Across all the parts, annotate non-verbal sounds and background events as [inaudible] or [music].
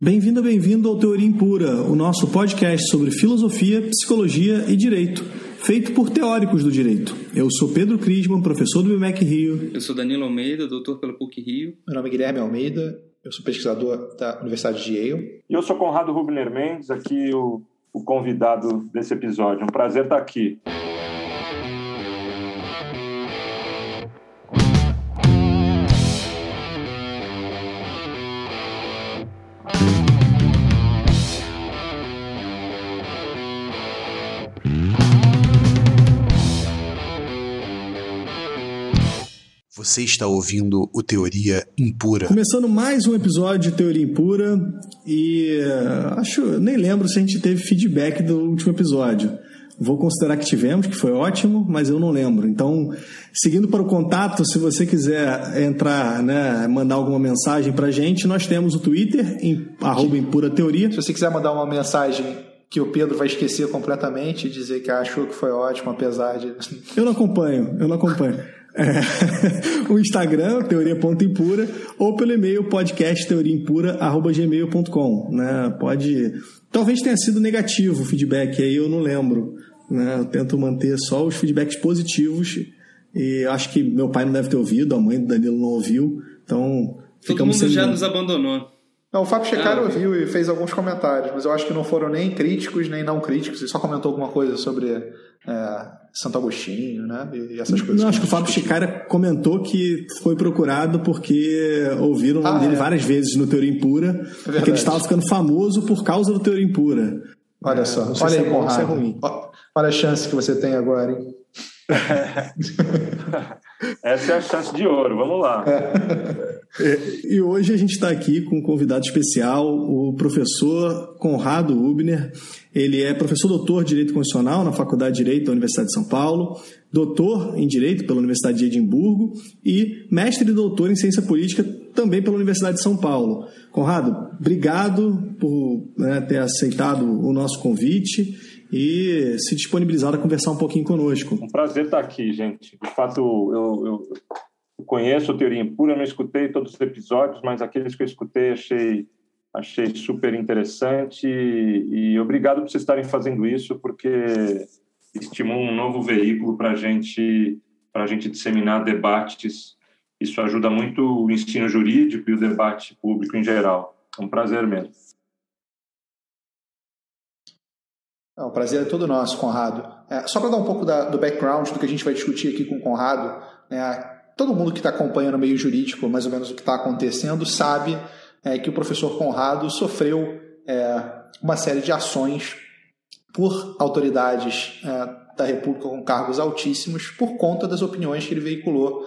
Bem-vindo, bem-vindo ao Teoria Impura, o nosso podcast sobre filosofia, psicologia e direito, feito por teóricos do direito. Eu sou Pedro Crisman, professor do BMEC Rio. Eu sou Danilo Almeida, doutor pela PUC Rio. Meu nome é Guilherme Almeida, eu sou pesquisador da Universidade de Yale. E eu sou Conrado Rubner Mendes, aqui o, o convidado desse episódio. Um prazer estar aqui. Você está ouvindo o Teoria Impura. Começando mais um episódio de Teoria Impura e uh, acho, nem lembro se a gente teve feedback do último episódio. Vou considerar que tivemos, que foi ótimo, mas eu não lembro. Então, seguindo para o contato, se você quiser entrar, né, mandar alguma mensagem para a gente, nós temos o Twitter, em, arroba Impura Teoria. Se você quiser mandar uma mensagem que o Pedro vai esquecer completamente e dizer que achou que foi ótimo, apesar de. Eu não acompanho, eu não acompanho. É, [laughs] o Instagram, teoria.impura, ou pelo e-mail podcastteoriaimpura.gmail.com. Né? Pode. Talvez tenha sido negativo o feedback, aí eu não lembro. Né? Eu tento manter só os feedbacks positivos. E acho que meu pai não deve ter ouvido, a mãe do Danilo não ouviu. Então. Todo mundo já nos abandonou. Não, o Fábio Checaro ah, ouviu e fez alguns comentários, mas eu acho que não foram nem críticos nem não críticos. Ele só comentou alguma coisa sobre é, Santo Agostinho, né? E essas coisas. Não, acho que o Fábio Chicara comentou que foi procurado porque ouviram o nome ah, dele é. várias vezes no Teoria Impura, é porque ele estava ficando famoso por causa do Teoria Impura. Olha só, olha aí, é bom, é ruim. Olha a chance que você tem agora, hein? [laughs] Essa é a chance de ouro, vamos lá. [laughs] É, e hoje a gente está aqui com um convidado especial, o professor Conrado Ubner. Ele é professor doutor de Direito Constitucional na Faculdade de Direito da Universidade de São Paulo, doutor em Direito pela Universidade de Edimburgo e mestre e doutor em Ciência Política também pela Universidade de São Paulo. Conrado, obrigado por né, ter aceitado o nosso convite e se disponibilizado a conversar um pouquinho conosco. Um prazer estar aqui, gente. De fato, eu, eu conheço a Teoria Impura, não escutei todos os episódios, mas aqueles que eu escutei achei, achei super interessante e, e obrigado por vocês estarem fazendo isso, porque estimula um novo veículo para gente, a gente disseminar debates. Isso ajuda muito o ensino jurídico e o debate público em geral. É um prazer mesmo. É, o prazer é todo nosso, Conrado. É, só para dar um pouco da, do background do que a gente vai discutir aqui com o Conrado, é, todo mundo que está acompanhando o meio jurídico, mais ou menos o que está acontecendo, sabe é, que o professor Conrado sofreu é, uma série de ações por autoridades é, da República com cargos altíssimos por conta das opiniões que ele veiculou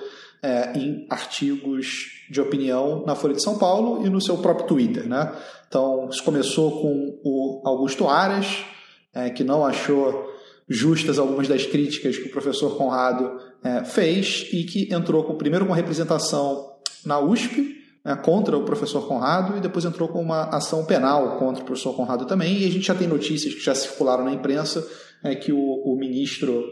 em artigos de opinião na Folha de São Paulo e no seu próprio Twitter. Né? Então, isso começou com o Augusto Aras, é, que não achou justas algumas das críticas que o professor Conrado é, fez e que entrou com, primeiro com representação na USP né, contra o professor Conrado e depois entrou com uma ação penal contra o professor Conrado também. E a gente já tem notícias que já circularam na imprensa é, que o, o ministro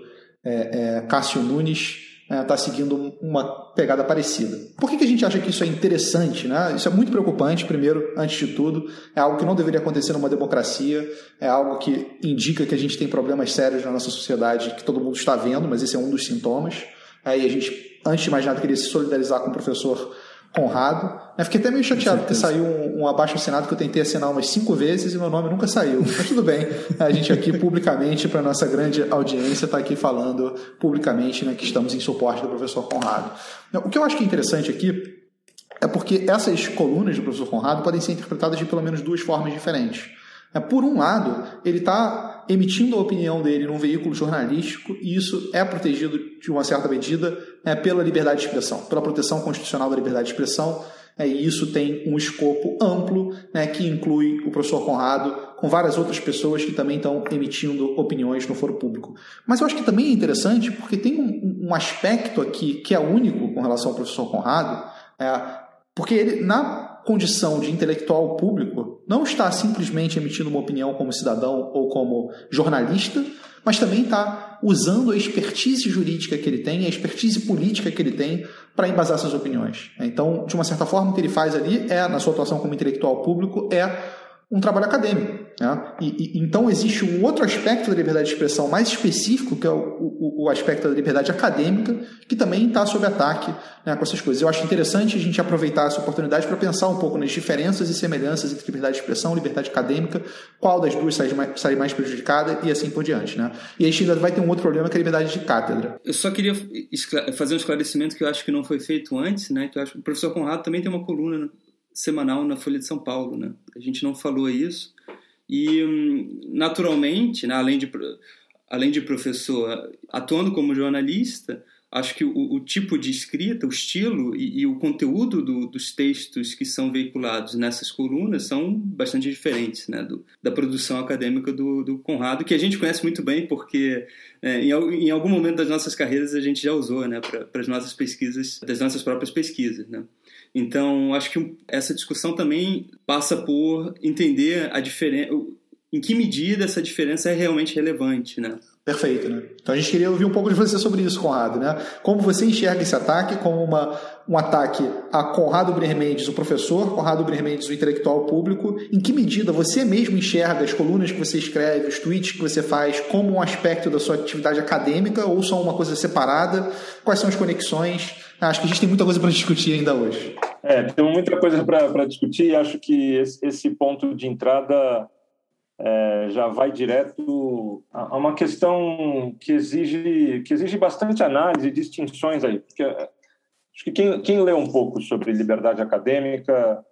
é, é Cássio Nunes está né, seguindo uma pegada parecida. Por que, que a gente acha que isso é interessante? Né? Isso é muito preocupante, primeiro, antes de tudo. É algo que não deveria acontecer numa democracia, é algo que indica que a gente tem problemas sérios na nossa sociedade que todo mundo está vendo, mas esse é um dos sintomas. Aí a gente, antes de mais nada, queria se solidarizar com o professor Conrado. Eu fiquei até meio chateado porque saiu um, um abaixo assinado que eu tentei assinar umas cinco vezes e meu nome nunca saiu. Mas tudo bem, a gente aqui publicamente, para nossa grande audiência, está aqui falando publicamente né, que estamos em suporte do professor Conrado. O que eu acho que é interessante aqui é porque essas colunas do professor Conrado podem ser interpretadas de pelo menos duas formas diferentes. É, por um lado, ele está emitindo a opinião dele num veículo jornalístico e isso é protegido de uma certa medida é, pela liberdade de expressão, pela proteção constitucional da liberdade de expressão. É, e isso tem um escopo amplo né, que inclui o professor Conrado com várias outras pessoas que também estão emitindo opiniões no foro público. Mas eu acho que também é interessante porque tem um, um aspecto aqui que é único com relação ao professor Conrado, é, porque ele, na condição de intelectual público não está simplesmente emitindo uma opinião como cidadão ou como jornalista, mas também está usando a expertise jurídica que ele tem, a expertise política que ele tem para embasar suas opiniões. Então, de uma certa forma, o que ele faz ali é, na sua atuação como intelectual público, é um trabalho acadêmico. Né? E, e, então existe um outro aspecto da liberdade de expressão mais específico, que é o, o, o aspecto da liberdade acadêmica, que também está sob ataque né, com essas coisas. Eu acho interessante a gente aproveitar essa oportunidade para pensar um pouco nas diferenças e semelhanças entre liberdade de expressão e liberdade acadêmica, qual das duas sai mais, sai mais prejudicada e assim por diante. Né? E a gente ainda vai ter um outro problema que é a liberdade de cátedra. Eu só queria fazer um esclarecimento que eu acho que não foi feito antes, né? que eu acho que o professor Conrado também tem uma coluna semanal na Folha de São Paulo, né? A gente não falou isso e hum, naturalmente, né, além de além de professor atuando como jornalista, acho que o, o tipo de escrita, o estilo e, e o conteúdo do, dos textos que são veiculados nessas colunas são bastante diferentes né, do, da produção acadêmica do, do, Conrado, que a gente conhece muito bem porque é, em, em, algum momento das nossas carreiras a gente já usou né, para as nossas pesquisas, das nossas próprias pesquisas. Né. Então, acho que essa discussão também passa por entender a diferença, em que medida essa diferença é realmente relevante, né? Perfeito, né? Então a gente queria ouvir um pouco de você sobre isso, Conrado, né? Como você enxerga esse ataque como uma, um ataque a Conrado Brenner Mendes, o professor, Conrado Brenner Mendes, o intelectual público? Em que medida você mesmo enxerga as colunas que você escreve, os tweets que você faz, como um aspecto da sua atividade acadêmica ou são uma coisa separada? Quais são as conexões? Acho que a gente tem muita coisa para discutir ainda hoje. É, tem muita coisa para discutir acho que esse, esse ponto de entrada é, já vai direto a, uma questão que exige, que exige bastante análise e distinções aí. Porque é, acho que quem, quem lê um pouco sobre liberdade acadêmica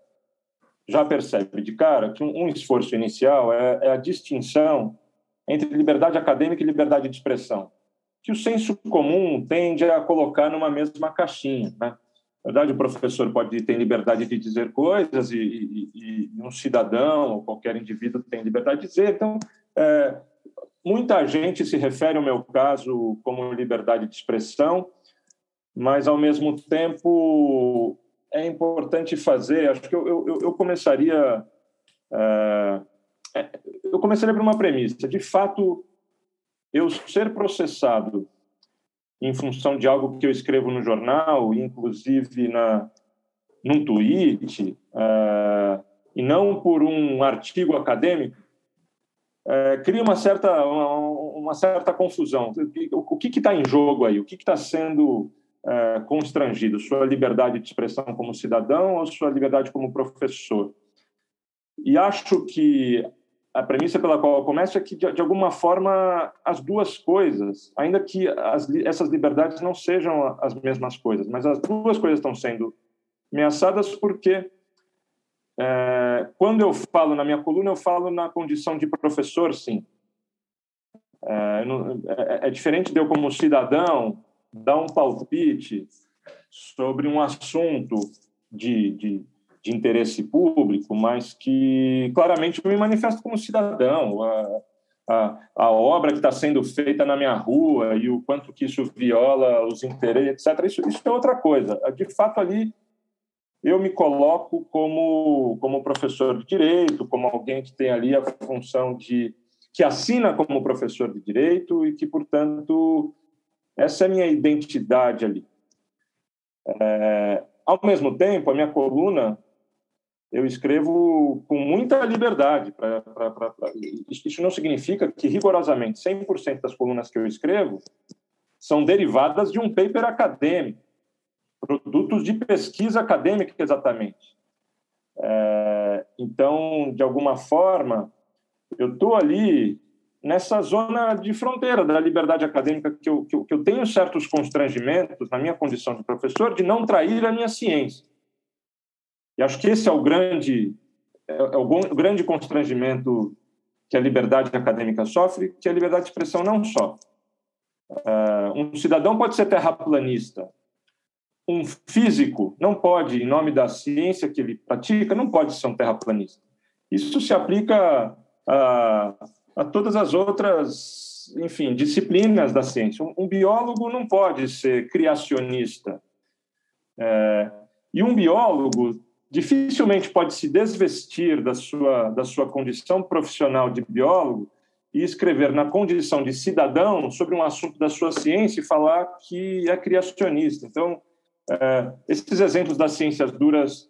já percebe de cara que um, um esforço inicial é, é a distinção entre liberdade acadêmica e liberdade de expressão que o senso comum tende a colocar numa mesma caixinha. Né? Na verdade, o professor pode ter liberdade de dizer coisas e, e, e um cidadão ou qualquer indivíduo tem liberdade de dizer. Então, é, muita gente se refere ao meu caso como liberdade de expressão, mas, ao mesmo tempo, é importante fazer. Acho que eu, eu, eu começaria. É, é eu começaria por uma premissa. De fato, eu ser processado em função de algo que eu escrevo no jornal, inclusive na num tweet, uh, e não por um artigo acadêmico, uh, cria uma certa uma, uma, certa confusão. O que está em jogo aí? O que está sendo uh, constrangido? Sua liberdade de expressão como cidadão ou sua liberdade como professor? E acho que a premissa pela qual eu começo é que, de, de alguma forma, as duas coisas, ainda que as, essas liberdades não sejam as mesmas coisas, mas as duas coisas estão sendo ameaçadas porque, é, quando eu falo na minha coluna, eu falo na condição de professor, sim. É, é, é diferente de eu, como cidadão, dar um palpite sobre um assunto de, de de interesse público, mas que claramente me manifesto como cidadão. A, a, a obra que está sendo feita na minha rua e o quanto que isso viola os interesses, etc. Isso, isso é outra coisa. De fato, ali eu me coloco como, como professor de direito, como alguém que tem ali a função de. que assina como professor de direito e que, portanto, essa é a minha identidade ali. É, ao mesmo tempo, a minha coluna eu escrevo com muita liberdade. Pra, pra, pra, Isso não significa que, rigorosamente, 100% das colunas que eu escrevo são derivadas de um paper acadêmico, produtos de pesquisa acadêmica, exatamente. É, então, de alguma forma, eu estou ali nessa zona de fronteira da liberdade acadêmica que eu, que eu, que eu tenho certos constrangimentos na minha condição de professor de não trair a minha ciência e acho que esse é o grande, é, é o grande constrangimento que a liberdade acadêmica sofre, que a liberdade de expressão não sofre. Uh, um cidadão pode ser terraplanista. Um físico não pode, em nome da ciência que ele pratica, não pode ser um terraplanista. Isso se aplica a, a todas as outras, enfim, disciplinas da ciência. Um, um biólogo não pode ser criacionista. É, e um biólogo dificilmente pode se desvestir da sua, da sua condição profissional de biólogo e escrever na condição de cidadão sobre um assunto da sua ciência e falar que é criacionista. Então, é, esses exemplos das ciências duras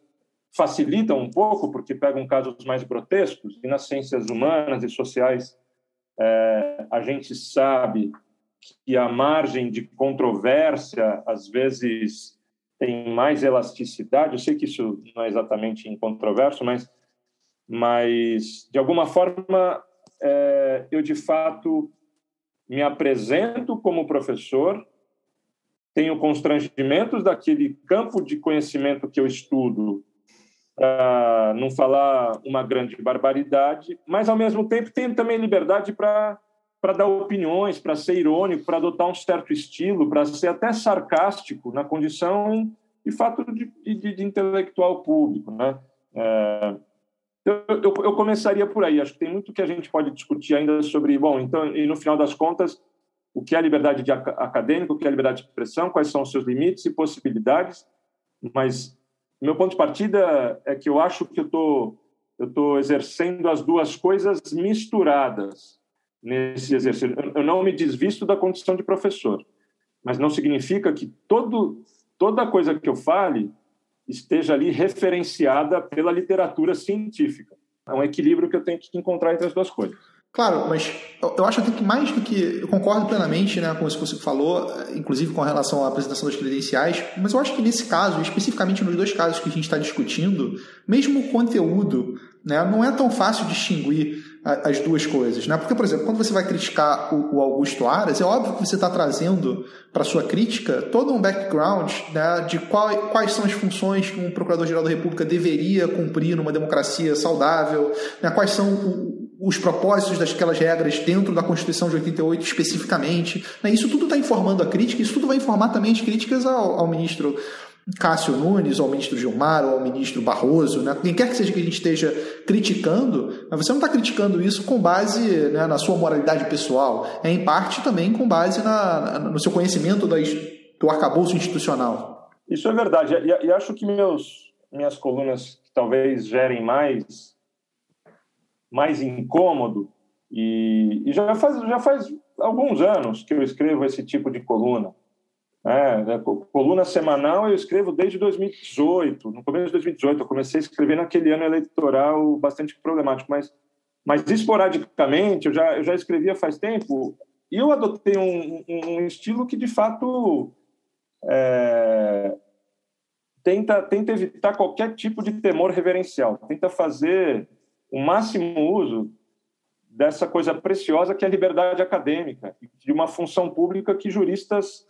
facilitam um pouco, porque pegam casos mais grotescos, e nas ciências humanas e sociais é, a gente sabe que a margem de controvérsia, às vezes, tem mais elasticidade. Eu sei que isso não é exatamente incontroverso, mas, mas de alguma forma, é, eu de fato me apresento como professor, tenho constrangimentos daquele campo de conhecimento que eu estudo para não falar uma grande barbaridade, mas ao mesmo tempo tenho também liberdade para para dar opiniões, para ser irônico, para adotar um certo estilo, para ser até sarcástico na condição de fato de, de, de intelectual público, né? É, eu, eu, eu, começaria por aí. Acho que tem muito que a gente pode discutir ainda sobre, bom, então, e no final das contas, o que é liberdade de acadêmica, o que é liberdade de expressão, quais são os seus limites e possibilidades, mas meu ponto de partida é que eu acho que eu tô, tô exercendo as duas coisas misturadas nesse exercício. Eu não me desvisto da condição de professor, mas não significa que todo, toda coisa que eu fale esteja ali referenciada pela literatura científica. É um equilíbrio que eu tenho que encontrar entre as duas coisas. Claro, mas eu acho até que mais do que. Eu concordo plenamente né, com isso que você falou, inclusive com relação à apresentação das credenciais, mas eu acho que nesse caso, especificamente nos dois casos que a gente está discutindo, mesmo o conteúdo né, não é tão fácil distinguir as duas coisas. Né? Porque, por exemplo, quando você vai criticar o, Augusto Aras, é óbvio que você está trazendo para sua crítica todo um background né, de qual, quais são as funções que um Procurador-Geral da República deveria cumprir numa democracia saudável, né, quais são os propósitos daquelas regras dentro da Constituição de 88 especificamente. Né? Isso tudo está informando a crítica, isso tudo vai informar também as críticas ao, ao ministro Cássio Nunes, ou ao ministro Gilmar, ou ao ministro Barroso, né? quem quer que seja que a gente esteja criticando, mas você não está criticando isso com base né, na sua moralidade pessoal, é em parte também com base na, no seu conhecimento do arcabouço institucional. Isso é verdade, e, e acho que meus, minhas colunas talvez gerem mais mais incômodo e, e, já faz já faz alguns anos que eu escrevo esse tipo de coluna. É, né, coluna semanal eu escrevo desde 2018. No começo de 2018 eu comecei a escrever naquele ano eleitoral bastante problemático, mas mas esporadicamente eu já eu já escrevia faz tempo e eu adotei um, um estilo que de fato é, tenta tenta evitar qualquer tipo de temor reverencial, tenta fazer o máximo uso dessa coisa preciosa que é a liberdade acadêmica, de uma função pública que juristas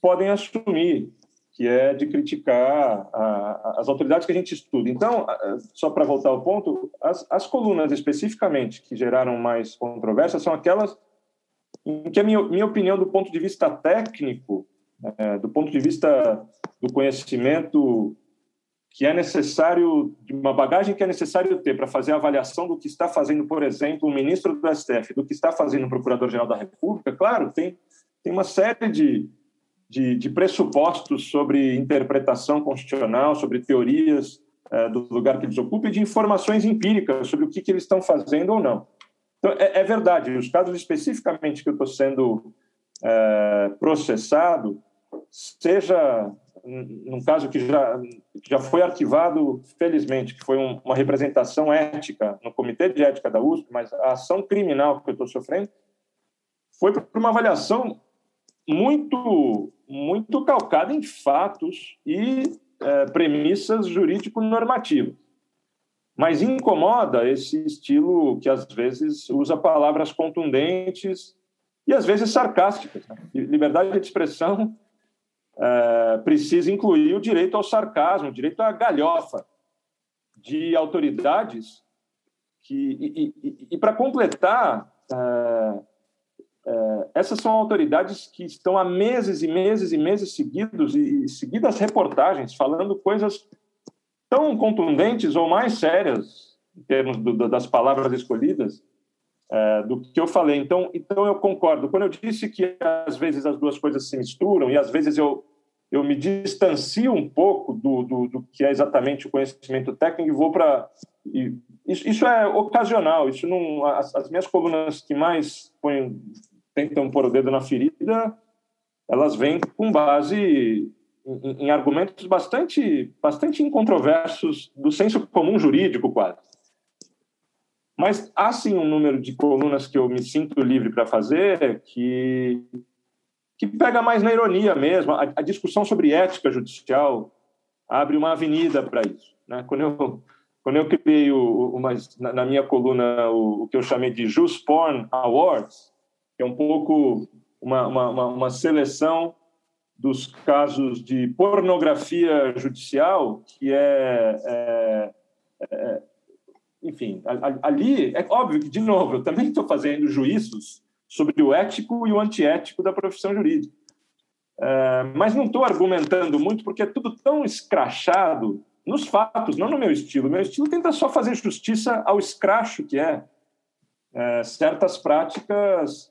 podem assumir, que é de criticar a, as autoridades que a gente estuda. Então, só para voltar ao ponto, as, as, colunas especificamente que geraram mais controvérsia são aquelas em que a minha, minha opinião do ponto de vista técnico, é, do ponto de vista do conhecimento que é necessário, de uma bagagem que é necessário ter para fazer a avaliação do que está fazendo, por exemplo, o ministro do STF, do que está fazendo o Procurador-Geral da República, claro, tem, tem uma série de, de, de pressupostos sobre interpretação constitucional, sobre teorias é, do lugar que eles ocupam e de informações empíricas sobre o que, que eles estão fazendo ou não. Então, é, é verdade, os casos especificamente que eu estou sendo é, processado, seja num caso que já, já foi arquivado, felizmente, que foi um, uma representação ética no Comitê de Ética da USP, mas a ação criminal que eu estou sofrendo foi por uma avaliação muito, muito calcada em fatos e é, premissas jurídico-normativas. Mas incomoda esse estilo que às vezes usa palavras contundentes e às vezes sarcásticas. Né? Liberdade de expressão é, precisa incluir o direito ao sarcasmo, o direito à galhofa de autoridades que e, e, e para completar é, essas são autoridades que estão há meses e meses e meses seguidos e, seguidas reportagens falando coisas tão contundentes ou mais sérias em termos do, das palavras escolhidas é, do que eu falei. Então, então eu concordo. Quando eu disse que às vezes as duas coisas se misturam e às vezes eu eu me distancio um pouco do, do, do que é exatamente o conhecimento técnico e vou para isso, isso, é ocasional. Isso não as, as minhas colunas que mais põem, tentam pôr o dedo na ferida, elas vêm com base em, em argumentos bastante bastante incontroversos do senso comum jurídico quase. Mas há sim um número de colunas que eu me sinto livre para fazer que que pega mais na ironia mesmo. A, a discussão sobre ética judicial abre uma avenida para isso. Né? Quando, eu, quando eu criei o, o, na, minha coluna o, o, que eu chamei de Just Porn Awards, que é um pouco uma, uma, uma seleção dos casos de pornografia judicial, que é, é, é enfim, ali é óbvio que, de novo, eu também estou fazendo juízos sobre o ético e o antiético da profissão jurídica. É, mas não estou argumentando muito porque é tudo tão escrachado nos fatos, não no meu estilo. Meu estilo tenta só fazer justiça ao escracho que é, é certas práticas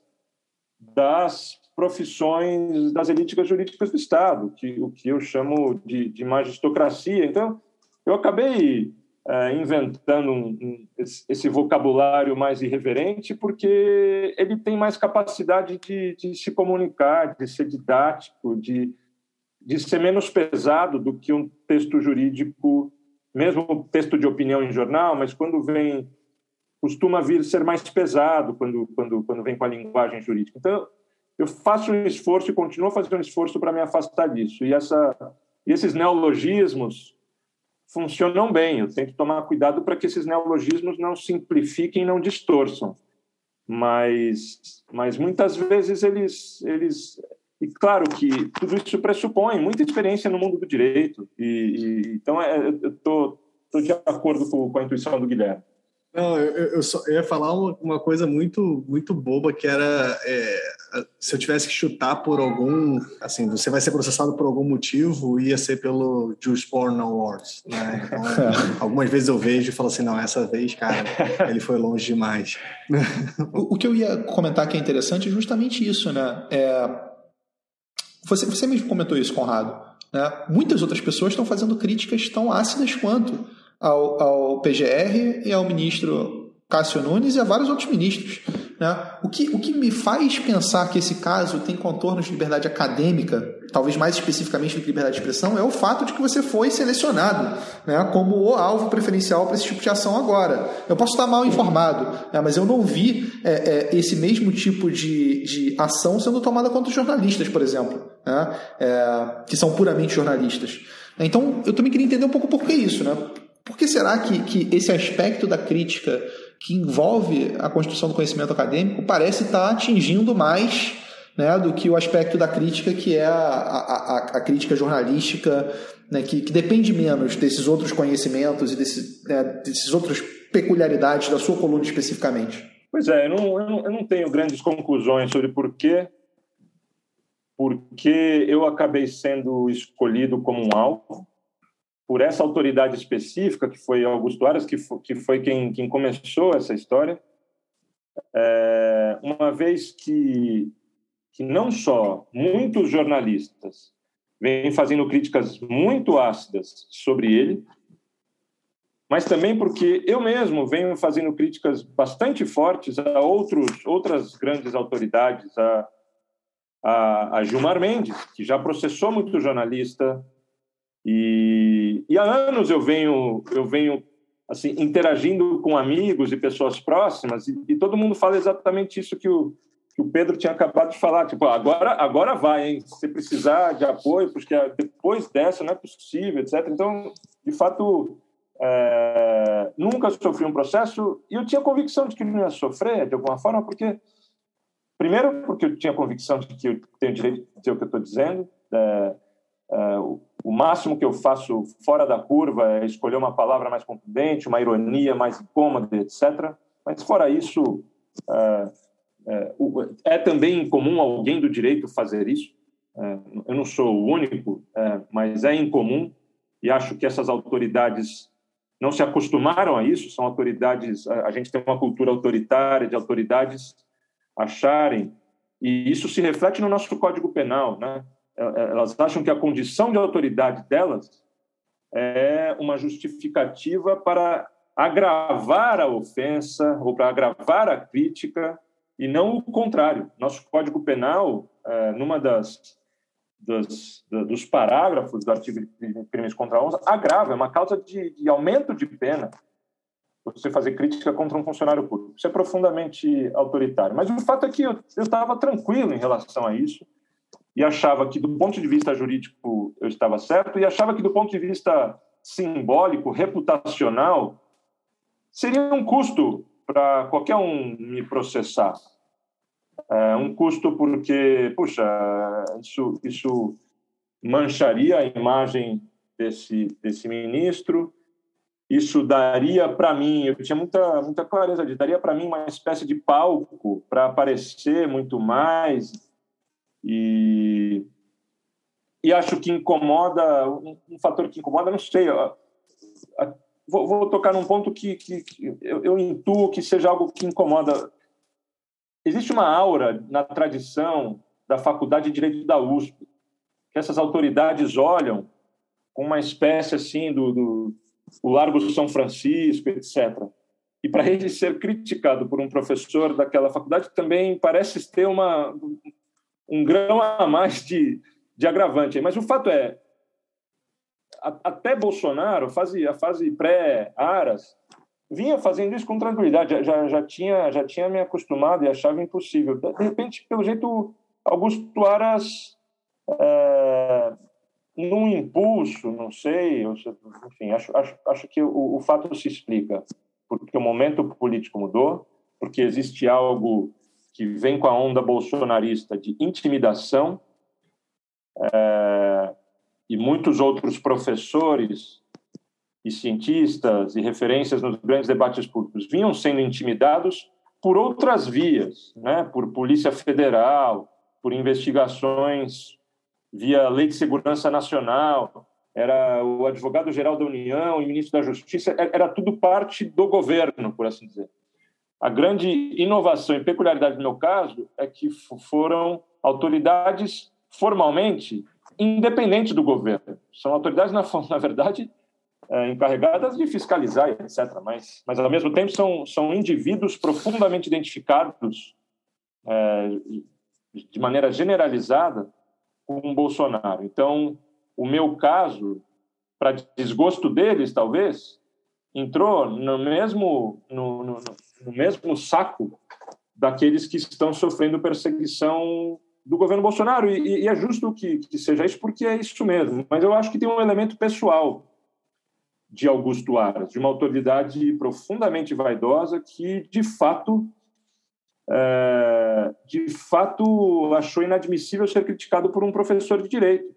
das profissões das elíticas jurídicas do Estado, que, o que eu chamo de, de magistocracia. Então, eu acabei é, inventando um, um, esse vocabulário mais irreverente, porque ele tem mais capacidade de, de se comunicar, de ser didático, de, de ser menos pesado do que um texto jurídico, mesmo texto de opinião em jornal, mas quando vem costuma vir ser mais pesado quando quando quando vem com a linguagem jurídica. Então eu faço um esforço e continuo fazendo um esforço para me afastar disso. E essa esses neologismos funcionam bem. Eu tenho que tomar cuidado para que esses neologismos não simplifiquem, não distorçam. Mas, mas muitas vezes eles, eles e claro que tudo isso pressupõe muita experiência no mundo do direito. E, e então é, eu estou de acordo com, com a intuição do Guilherme. Não, eu, eu, só, eu ia falar uma, uma, coisa muito muito boba que era é, se eu tivesse que chutar por algum assim você vai ser processado por algum motivo ia ser pelo Juice Porn Awards né? então, [laughs] algumas vezes eu vejo e falo assim não essa vez cara ele foi longe demais [laughs] o, o, que eu ia comentar que é interessante é justamente isso né é, você você mesmo comentou isso Conrado né? muitas outras pessoas estão fazendo críticas tão ácidas quanto ao, ao PGR e ao ministro Cássio Nunes e a vários outros ministros. Né? O, que, o que me faz pensar que esse caso tem contornos de liberdade acadêmica, talvez mais especificamente do que liberdade de expressão, é o fato de que você foi selecionado né, como o alvo preferencial para esse tipo de ação agora. Eu posso estar mal informado, né, mas eu não vi é, é, esse mesmo tipo de, de ação sendo tomada contra jornalistas, por exemplo, né, é, que são puramente jornalistas. Então, eu também queria entender um pouco por que isso, né? Por que será que, que esse aspecto da crítica que envolve a construção do conhecimento acadêmico parece estar atingindo mais né, do que o aspecto da crítica que é a, a, a crítica jornalística, né, que, que, depende menos desses outros conhecimentos e desse, né, desses outros peculiaridades da sua coluna especificamente? Pois é, eu não, eu não, eu não tenho grandes conclusões sobre por que porque eu acabei sendo escolhido como um alvo por essa autoridade específica, que foi Augusto Aras, que foi, que foi quem, quem começou essa história, é, uma vez que, que não só muitos jornalistas vêm fazendo críticas muito ácidas sobre ele, mas também porque eu mesmo venho fazendo críticas bastante fortes a outros, outras grandes autoridades, a, a, a Gilmar Mendes, que já processou muito jornalista, e, e há anos eu venho, eu venho assim interagindo com amigos e pessoas próximas e, e todo mundo fala exatamente isso que o, que o Pedro tinha acabado de falar, tipo, agora, agora vai, hein? Se precisar de apoio, porque depois dessa não é possível, etc. Então, de fato, é, nunca sofri um processo e eu tinha convicção de que não ia sofrer de alguma forma, porque primeiro porque eu tinha convicção de que eu tenho direito de dizer o que eu estou dizendo. É, é, o máximo que eu faço fora da curva é escolher uma palavra mais contundente, uma ironia mais incômoda, etc. Mas fora isso, é, é, é também incomum alguém do direito fazer isso. É, eu não sou o único, mas é incomum e acho que essas autoridades não se acostumaram a isso. São autoridades, a gente tem uma cultura autoritária de autoridades acharem e isso se reflete no nosso Código Penal, né? Elas acham que a condição de autoridade delas é uma justificativa para agravar a ofensa ou para agravar a crítica e não o contrário. Nosso Código Penal, é, numa das, das dos parágrafos do artigo de crimes contra a honra, agrava, é uma causa de, de aumento de pena você fazer crítica contra um funcionário público. Isso é profundamente autoritário. Mas o fato é que eu estava tranquilo em relação a isso e achava que, do ponto de vista jurídico, eu estava certo e achava que, do ponto de vista simbólico, reputacional, seria um custo para qualquer um me processar. É um custo porque, puxa, isso, isso mancharia a imagem desse, desse ministro, isso daria para mim, eu tinha muita, muita clareza daria para mim uma espécie de palco para aparecer muito mais e, e acho que incomoda, um, um fator que incomoda, não sei, ó, vou, vou, tocar num ponto que, que, que eu, eu intuo que seja algo que incomoda. Existe uma aura na tradição da Faculdade de Direito da USP, que essas autoridades olham com uma espécie assim do, do o Largo São Francisco, etc. E para ele ser criticado por um professor daquela faculdade também parece ter uma, um grão a mais de, de agravante. Mas o fato é, até Bolsonaro, a fase, a fase pré-Aras, vinha fazendo isso com tranquilidade, já, já, já, tinha, já tinha me acostumado e achava impossível. De repente, pelo jeito, Augusto Aras é, num impulso, não sei, enfim, acho, acho, acho que o, o fato se explica porque o momento político mudou, porque existe algo que vem com a onda bolsonarista de intimidação, é, e muitos outros professores e cientistas e referências nos grandes debates públicos vinham sendo intimidados por outras vias, né? por Polícia Federal, por investigações via Lei de Segurança Nacional, era o advogado-geral da União e ministro da Justiça, é, era tudo parte do governo, por assim dizer. A grande inovação e peculiaridade do meu caso é que foram autoridades formalmente independentes do governo. São autoridades, na, [laughs] na verdade, é, encarregadas de fiscalizar, etc. Mas, mas, ao mesmo tempo, são, são indivíduos profundamente identificados é, de maneira generalizada com Bolsonaro. Então, o meu caso, para desgosto deles, talvez, entrou no mesmo, no, no, no mesmo saco daqueles que estão sofrendo perseguição do governo Bolsonaro. E, e é justo que, que, seja isso, porque é isso mesmo. Mas eu acho que tem um elemento pessoal de Augusto Aras, de uma autoridade profundamente vaidosa que, de fato, é, de fato achou inadmissível ser criticado por um professor de direito.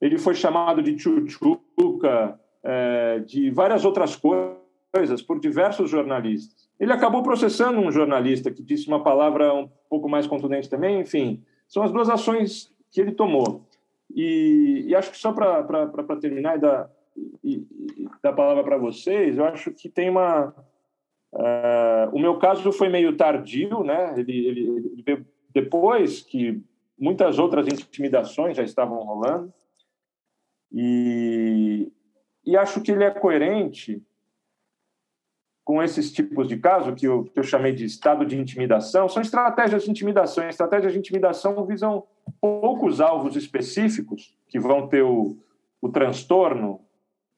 Ele foi chamado de tchutchuca, é, de várias outras coisas por diversos jornalistas. Ele acabou processando um jornalista que disse uma palavra um pouco mais contundente também. Enfim, são as duas ações que ele tomou. E, e acho que só para terminar e dar, e, e dar a palavra para vocês, eu acho que tem uma Uh, o meu caso foi meio tardio, né? Ele, ele, ele, veio depois que muitas outras intimidações já estavam rolando. E, e acho que ele é coerente com esses tipos de caso que eu, que eu chamei de estado de intimidação. São estratégias de intimidação. Estratégias de intimidação visam poucos alvos específicos que vão ter o, o transtorno,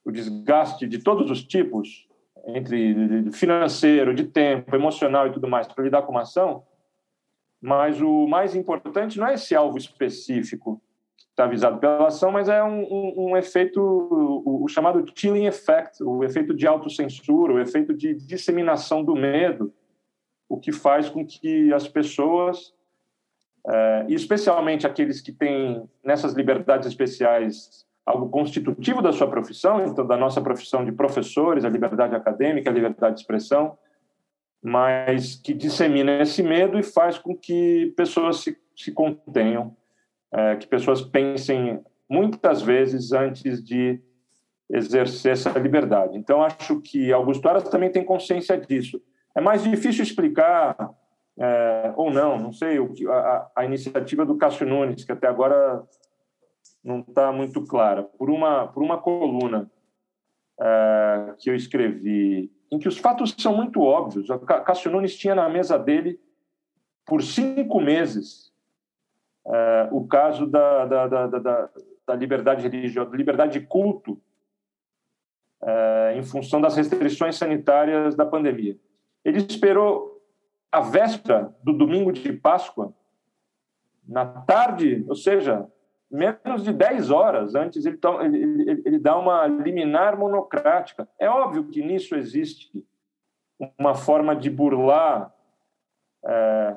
o desgaste de todos os tipos entre financeiro, de tempo, emocional e tudo mais para lidar com uma ação, mas o mais importante não é esse alvo específico está avisado pela ação, mas é um, um, um efeito, o, o, chamado chilling effect, o efeito de autocensura, o efeito de disseminação do medo, o que faz com que as pessoas, é, especialmente aqueles que têm nessas liberdades especiais algo constitutivo da sua profissão, então da nossa profissão de professores, a liberdade acadêmica, a liberdade de expressão, mas que dissemina esse medo e faz com que pessoas se, se contenham, é, que pessoas pensem muitas vezes antes de exercer essa liberdade. Então, acho que Augusto Aras também tem consciência disso. É mais difícil explicar, é, ou não, não sei, o, a, a iniciativa do Cássio Nunes, que até agora não está muito clara. Por uma, por uma coluna uh, que eu escrevi, em que os fatos são muito óbvios. Cássio Nunes tinha na mesa dele, por cinco meses, uh, o caso da, da, da, da, da liberdade religiosa, da liberdade de culto, uh, em função das restrições sanitárias da pandemia. Ele esperou a véspera do domingo de Páscoa, na tarde, ou seja, menos de 10 horas antes, ele, ele, ele, dá uma liminar monocrática. É óbvio que nisso existe uma forma de burlar, é,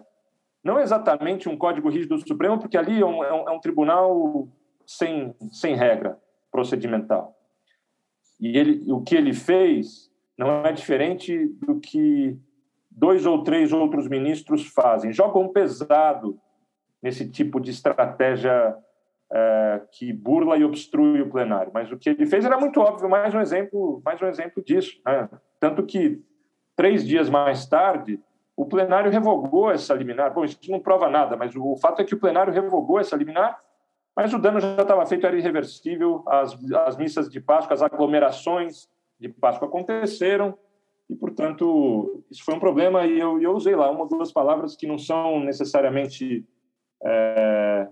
não exatamente um código rígido do Supremo, porque ali é um, é um, é um tribunal sem, sem regra procedimental. E ele, o que ele fez não é diferente do que dois ou três outros ministros fazem. Jogam pesado nesse tipo de estratégia é, que burla e obstrui o plenário. Mas o que ele fez era muito óbvio, mais um exemplo, mais um exemplo disso. Né? Tanto que três dias mais tarde o plenário revogou essa liminar. Bom, isso não prova nada, mas o fato é que o plenário revogou essa liminar, mas o dano já estava feito, era irreversível. As, as missas de Páscoa, as aglomerações de Páscoa aconteceram e, portanto, isso foi um problema. E eu, eu usei lá uma ou duas palavras que não são necessariamente é,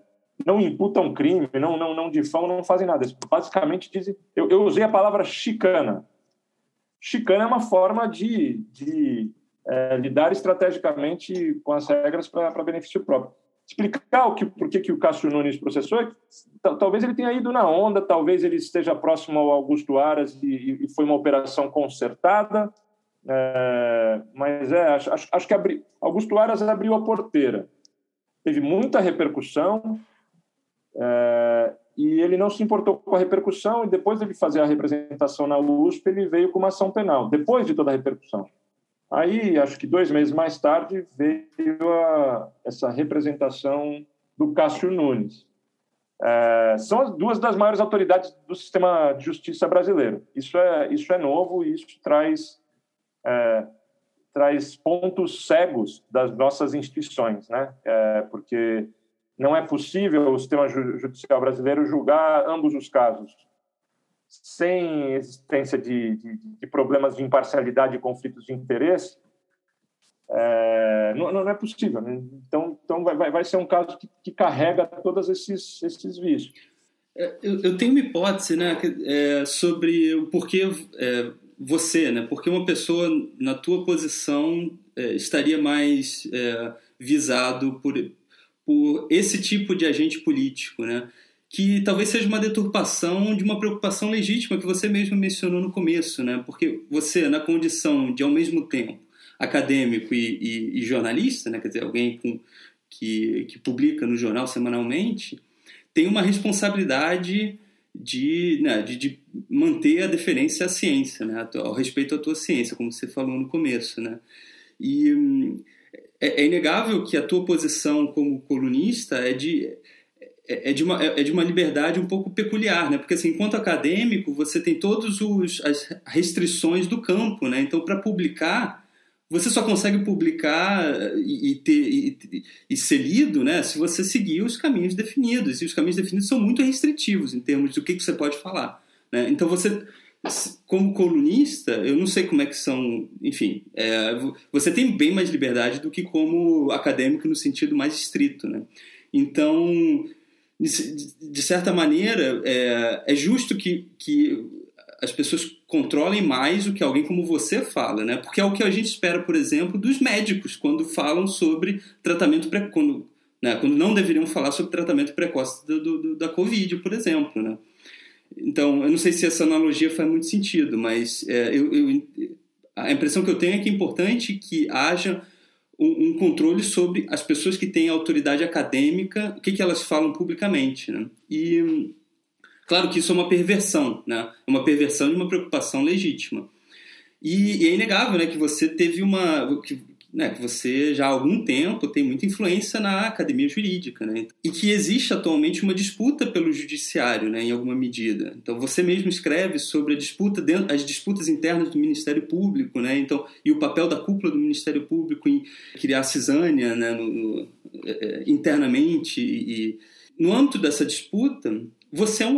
não imputam crime, não, não, não difamam, não fazem nada. Basicamente dizem. Eu, eu usei a palavra chicana. Chicana é uma forma de, de é, lidar estrategicamente com as regras para benefício próprio. Explicar o que, por que, que o Cássio Nunes processou, é talvez ele tenha ido na onda, talvez ele esteja próximo ao Augusto Aras e, e foi uma operação concertada, é, mas é, acho, acho que abri, Augusto Aras abriu a porteira teve muita repercussão é, e ele não se importou com a repercussão e depois de fazer a representação na USP ele veio com uma ação penal depois de toda a repercussão aí acho que dois meses mais tarde veio a, essa representação do Cássio Nunes. É, são as duas das maiores autoridades do sistema de justiça brasileiro. Isso é isso é novo e isso traz é, traz pontos cegos das nossas instituições, né? É, porque não é possível o sistema judicial brasileiro julgar ambos os casos sem existência de, de, de problemas de imparcialidade e conflitos de interesse. É, não, não, é possível. Né? Então, então vai, vai ser um caso que, que carrega todos esses, esses vícios. É, eu, eu, tenho uma hipótese né, é, sobre o porquê é, você, né? Porque uma pessoa na tua posição é, estaria mais é, visado por, por esse tipo de agente político, né? Que talvez seja uma deturpação de uma preocupação legítima que você mesmo mencionou no começo, né? Porque você, na condição de, ao mesmo tempo, acadêmico e, e, e jornalista, né? Quer dizer, alguém com, que, que publica no jornal semanalmente, tem uma responsabilidade de, né, de, de, manter a deferência à ciência, né, ao respeito à tua ciência, como você falou no começo. Né? E hum, é, é inegável que a tua posição como colunista é de, é, é de, uma, é de uma liberdade um pouco peculiar, né? Porque assim, enquanto acadêmico, você tem todas as restrições do campo, né? Então, para publicar, você só consegue publicar e, ter, e, e, ser lido né, se você seguir os caminhos definidos. E os caminhos definidos são muito restritivos em termos do que, que você pode falar. Né? Então, você, como colunista, eu não sei como é que são. Enfim, é, você tem bem mais liberdade do que como acadêmico no sentido mais estrito. Né? Então, de certa maneira, é, é justo que, que as pessoas controlem mais o que alguém como você fala, né? Porque é o que a gente espera, por exemplo, dos médicos quando falam sobre tratamento precoce, quando, né? quando não deveriam falar sobre tratamento precoce do, do, da Covid, por exemplo, né? Então, eu não sei se essa analogia faz muito sentido, mas é, eu, eu, a impressão que eu tenho é que é importante que haja um, controle sobre as pessoas que têm autoridade acadêmica, o que, que elas falam publicamente, né? E Claro que isso é uma perversão, né? É uma perversão de uma preocupação legítima. E, e é inegável, né, que você teve uma que, né, que você já há algum tempo tem muita influência na academia jurídica, né? E que existe atualmente uma disputa pelo judiciário, né, em alguma medida. Então você mesmo escreve sobre a disputa dentro, as disputas internas do Ministério Público, né? Então e o papel da cúpula do Ministério Público em criar cisânia, né, no, no, é, é internamente e no âmbito dessa disputa, você é um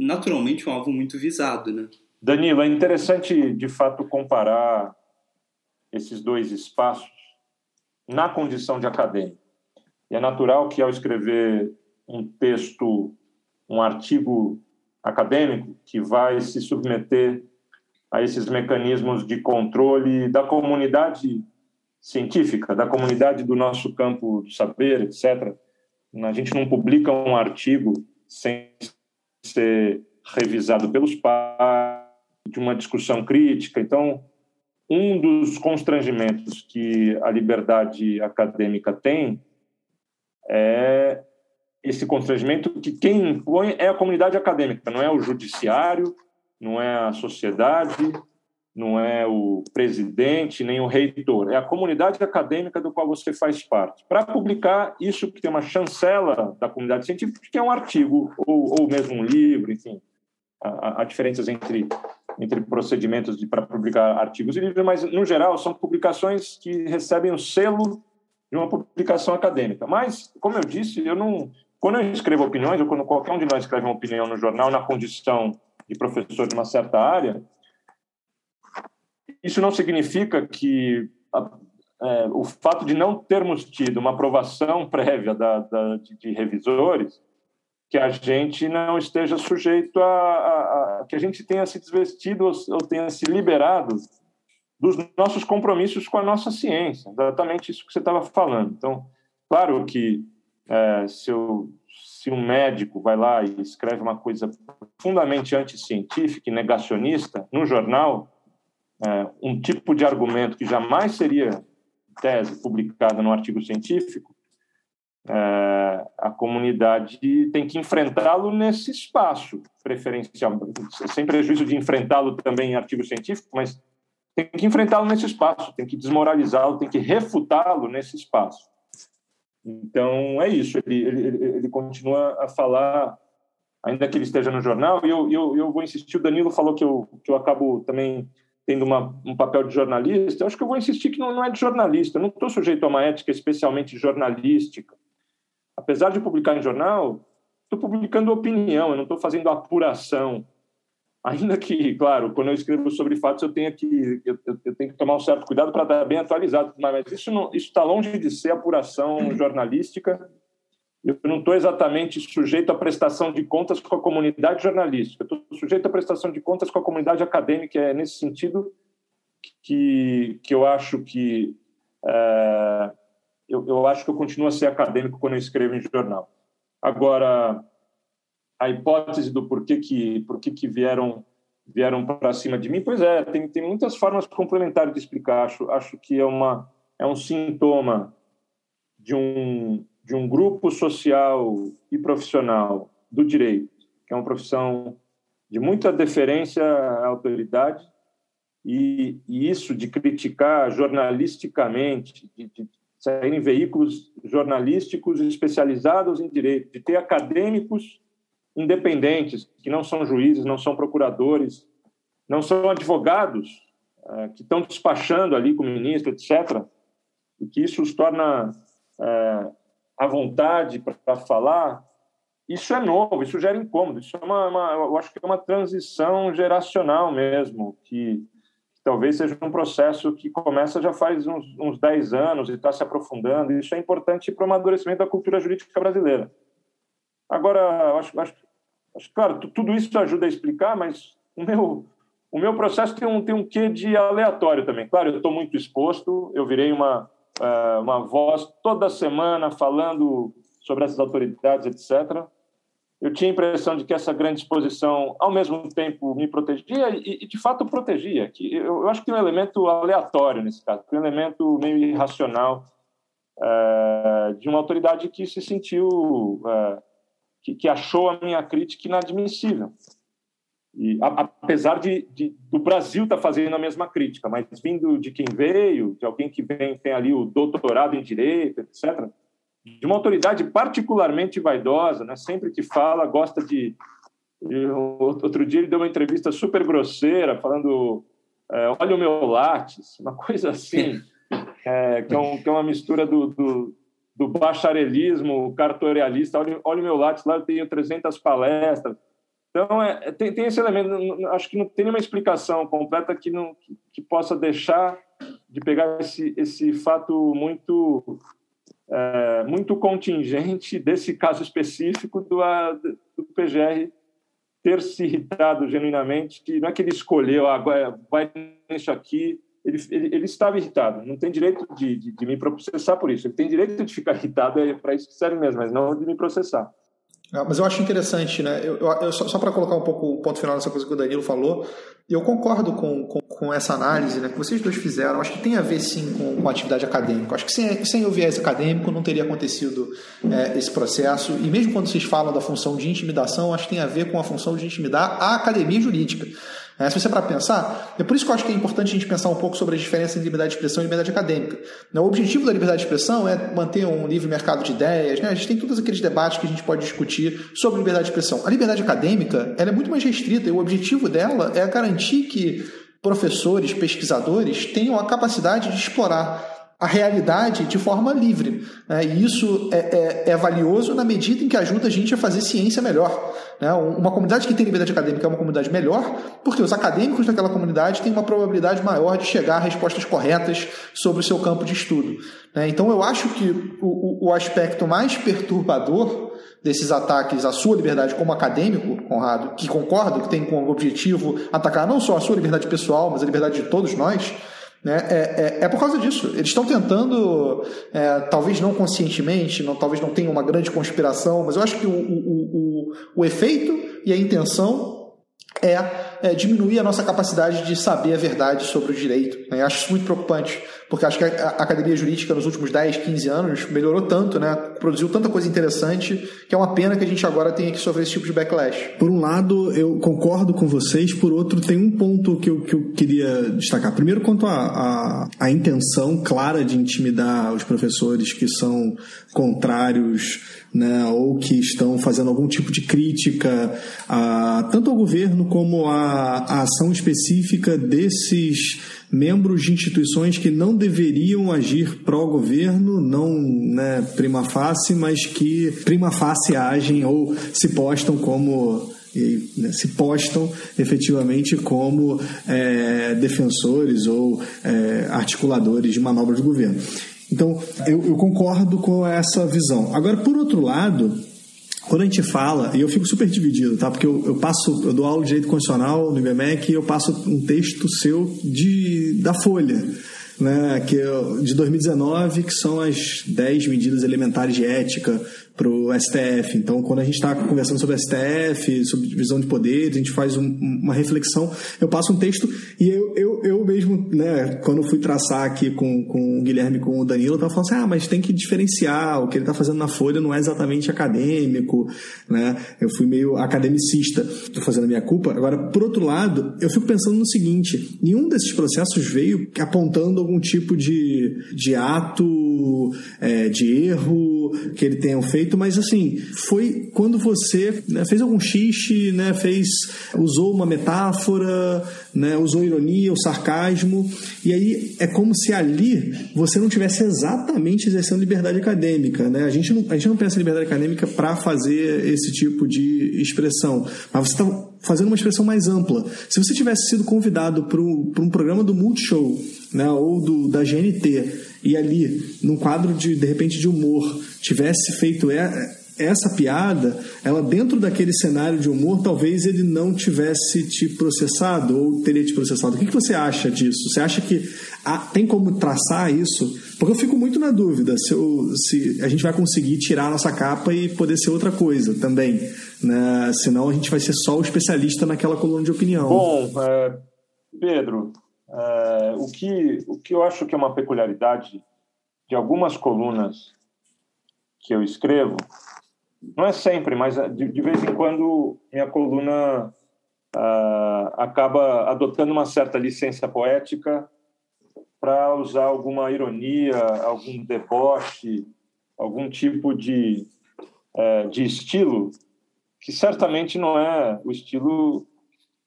naturalmente um alvo muito visado, né? Danilo, é interessante de fato comparar esses dois espaços na condição de acadêmico. E é natural que ao escrever um texto, um artigo acadêmico que vai se submeter a esses mecanismos de controle da comunidade científica, da comunidade do nosso campo do saber, etc. A gente não publica um artigo sem ser revisado pelos pares, de uma discussão crítica. Então, um dos constrangimentos que a liberdade acadêmica tem é esse constrangimento que quem impõe é a comunidade acadêmica, não é o judiciário, não é a sociedade, não é o presidente, nem o reitor, é a comunidade acadêmica do qual você faz parte. Para publicar isso que tem uma chancela da comunidade científica, que é um artigo ou, ou mesmo um livro, enfim, há, há diferenças entre entre procedimentos para publicar artigos e livros, mas no geral são publicações que recebem o selo de uma publicação acadêmica. Mas, como eu disse, eu não quando eu escrevo opiniões, ou quando qualquer um de nós escreve uma opinião no jornal na condição de professor de uma certa área, isso não significa que é, o fato de não termos tido uma aprovação prévia da, da de, de, revisores, que a gente não esteja sujeito a, a, a, que a gente tenha se desvestido ou, ou tenha se liberado dos nossos compromissos com a nossa ciência, exatamente isso que você estava falando. Então, claro que é, se, eu, se um médico vai lá e escreve uma coisa profundamente anticientífica e negacionista no jornal, é, um tipo de argumento que jamais seria tese publicada no artigo científico, é, a comunidade tem que enfrentá-lo nesse espaço preferencial, sem prejuízo de enfrentá-lo também em artigo científico, mas tem que enfrentá-lo nesse espaço, tem que desmoralizá-lo, tem que refutá-lo nesse espaço. Então, é isso. Ele, ele, ele continua a falar, ainda que ele esteja no jornal, e eu, eu, eu vou insistir. O Danilo falou que eu, que eu acabo também tendo uma, um papel de jornalista. Eu acho que eu vou insistir que não, não é de jornalista. Eu não estou sujeito a uma ética especialmente jornalística. Apesar de publicar em jornal, estou publicando opinião, eu não estou fazendo apuração Ainda que, claro, quando eu escrevo sobre fatos, eu tenho que, eu, eu tenho que tomar um certo cuidado para estar bem atualizado, mas isso está longe de ser apuração jornalística. Eu não estou exatamente sujeito à prestação de contas com a comunidade jornalística, estou sujeito à prestação de contas com a comunidade acadêmica. É nesse sentido que, que eu acho que é, eu, eu acho que eu continuo a ser acadêmico quando eu escrevo em jornal. Agora, a hipótese do porquê que, porquê que vieram vieram para cima de mim, pois é, tem, tem muitas formas complementares de explicar. Acho, acho que é, uma, é um sintoma de um, de um grupo social e profissional do direito, que é uma profissão de muita deferência à autoridade, e, e isso de criticar jornalisticamente, de, de sair em veículos jornalísticos especializados em direito, de ter acadêmicos independentes, que não são juízes, não são procuradores, não são advogados é, que estão despachando ali com o ministro, etc., e que isso os torna é, à vontade para falar, isso é novo, isso gera incômodo, isso é uma, uma, eu acho que é uma transição geracional mesmo, que talvez seja um processo que começa já faz uns, uns 10 anos e está se aprofundando, e isso é importante para o amadurecimento da cultura jurídica brasileira. Agora, acho, acho, acho claro, tudo isso ajuda a explicar, mas o meu, o meu processo tem um, tem um quê de aleatório também. Claro, eu estou muito exposto, eu virei uma, uh, uma voz toda semana falando sobre essas autoridades, etc. Eu tinha a impressão de que essa grande exposição, ao mesmo tempo, me protegia e, e de fato, protegia. Que eu, eu, acho que um elemento aleatório nesse caso, tem um elemento meio irracional uh, de uma autoridade que se sentiu uh, que, que achou a minha crítica inadmissível. E, a, apesar de, de, do Brasil estar tá fazendo a mesma crítica, mas vindo de quem veio, de alguém que vem, tem ali o doutorado em direito, etc., de uma autoridade particularmente vaidosa, né? sempre que fala, gosta de. Outro dia ele deu uma entrevista super grosseira, falando: é, olha o meu látis, uma coisa assim, [laughs] é, que, é um, que, é uma mistura do, do do bacharelismo cartorialista. Olha, olha o meu lápis, lá eu tenho 300 palestras. Então, é, tem, tem esse elemento. Acho que não tem nenhuma explicação completa que, não, que, que possa deixar de pegar esse, esse fato muito é, muito contingente desse caso específico do, do PGR ter se irritado genuinamente, que não é que ele escolheu, agora vai nisso aqui, ele, ele, ele, estava irritado, não tem direito de, de, de, me processar por isso, ele tem direito de ficar irritado, é para isso que serve mesmo, mas não de me processar. Ah, mas eu acho interessante, né? Eu, eu só, só para colocar um pouco o ponto final nessa coisa que o Danilo falou, eu concordo com, com, com, essa análise né, que vocês dois fizeram. Acho que tem a ver sim com, com atividade acadêmica. Acho que sem, sem o viés acadêmico não teria acontecido é, esse processo. E mesmo quando vocês falam da função de intimidação, acho que tem a ver com a função de intimidar a academia jurídica. É, se você para pensar, é por isso que eu acho que é importante a gente pensar um pouco sobre a diferença entre liberdade de expressão e liberdade acadêmica. Né, o objetivo da liberdade de expressão é manter um livre mercado de ideias. Né? A gente tem todos aqueles debates que a gente pode discutir sobre liberdade de expressão. A liberdade acadêmica ela é muito mais restrita e o objetivo dela é garantir que professores, pesquisadores tenham a capacidade de explorar a realidade de forma livre. Né? E isso é, é, é, valioso na medida em que ajuda a gente a fazer ciência melhor. Né? Uma comunidade que tem liberdade acadêmica é uma comunidade melhor, porque os acadêmicos daquela comunidade têm uma probabilidade maior de chegar a respostas corretas sobre o seu campo de estudo. Né? Então eu acho que o, o aspecto mais perturbador desses ataques à sua liberdade como acadêmico, Conrado, que concordo que tem como objetivo atacar não só a sua liberdade pessoal, mas a liberdade de todos nós, né? É, é, é, por causa disso. Eles estão tentando, é, talvez não conscientemente, não, talvez não tenha uma grande conspiração, mas eu acho que o, o, o, o efeito e a intenção é, é, diminuir a nossa capacidade de saber a verdade sobre o direito. Né? Eu acho isso muito preocupante, porque acho que a academia jurídica nos últimos 10, 15 anos melhorou tanto, né? produziu tanta coisa interessante, que é uma pena que a gente agora tenha que sofrer esse tipo de backlash. Por um lado, eu concordo com vocês, por outro, tem um ponto que eu, que eu queria destacar. Primeiro, quanto à a, a, a intenção clara de intimidar os professores que são contrários né, ou que estão fazendo algum tipo de crítica a, tanto ao governo como à, ação específica desses membros de instituições que não deveriam agir pró-governo, não né, prima facie, mas que prima facie agem ou se postam como e, né, se postam efetivamente como é, defensores ou é, articuladores de manobras do governo. Então, eu, eu concordo com essa visão. Agora, por outro lado, quando a gente fala, e eu fico super dividido, tá? Porque eu, eu, passo, eu dou aula de direito constitucional no IBMEC e eu passo um texto seu de, da Folha, né? Que é de 2019, que são as 10 medidas elementares de ética para o STF. Então, quando a gente está conversando sobre STF, sobre divisão de poderes, a gente faz um, uma reflexão. Eu passo um texto e eu, eu, eu mesmo, né, quando fui traçar aqui com, com o Guilherme com o Danilo, eu estava falando assim: ah, mas tem que diferenciar. O que ele está fazendo na Folha não é exatamente acadêmico. Né? Eu fui meio academicista, estou fazendo a minha culpa. Agora, por outro lado, eu fico pensando no seguinte: nenhum desses processos veio apontando algum tipo de, de ato, é, de erro que ele tenha feito feito, mas assim, foi quando você né, fez algum xixi, né, fez, usou uma metáfora, né, usou ironia, o sarcasmo, e aí é como se ali você não tivesse exatamente exercendo liberdade acadêmica. Né? A, gente não, a gente não pensa em liberdade acadêmica para fazer esse tipo de expressão, mas você está fazendo uma expressão mais ampla. Se você tivesse sido convidado para um programa do Multishow, né, ou do, da GNT, e ali, num quadro de, de repente, de humor, tivesse feito essa piada, ela dentro daquele cenário de humor, talvez ele não tivesse te processado ou teria te processado. O que, que você acha disso? Você acha que há, tem como traçar isso? Porque eu fico muito na dúvida se, eu, se a gente vai conseguir tirar a nossa capa e poder ser outra coisa também. Né? Senão a gente vai ser só o especialista naquela coluna de opinião. Bom, é, Pedro, é, o, que, o que eu acho que é uma peculiaridade de algumas colunas que eu escrevo, não é sempre, mas de, de vez em quando minha coluna uh, acaba adotando uma certa licença poética para usar alguma ironia, algum deboche, algum tipo de, uh, de estilo que certamente não é o estilo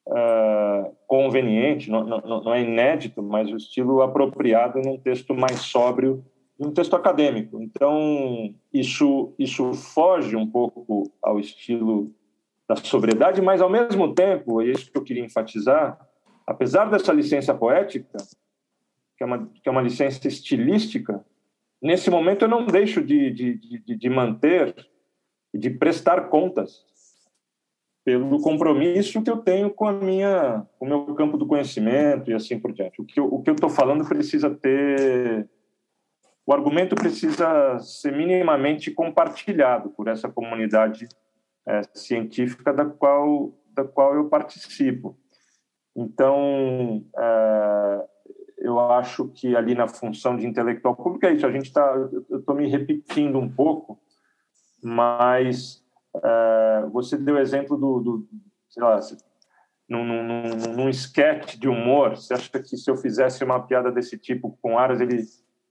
uh, conveniente, não, não, não, é inédito, mas o estilo apropriado num texto mais sóbrio um texto acadêmico. Então, isso, isso foge um pouco ao estilo da sobriedade, mas, ao mesmo tempo, é isso que eu queria enfatizar, apesar dessa licença poética, que é uma, que é uma licença estilística, nesse momento eu não deixo de, de, de, de manter e de prestar contas pelo compromisso que eu tenho com a minha o meu campo do conhecimento e assim por diante. O que eu, o que eu estou falando precisa ter o argumento precisa ser minimamente compartilhado por essa comunidade é, científica da qual da qual eu participo. Então, é, eu acho que ali na função de intelectual público é isso. A gente está, eu estou me repetindo um pouco, mas é, você deu exemplo do, do sei lá, num, num, num sketch de humor. Você acha que se eu fizesse uma piada desse tipo com Aras, ele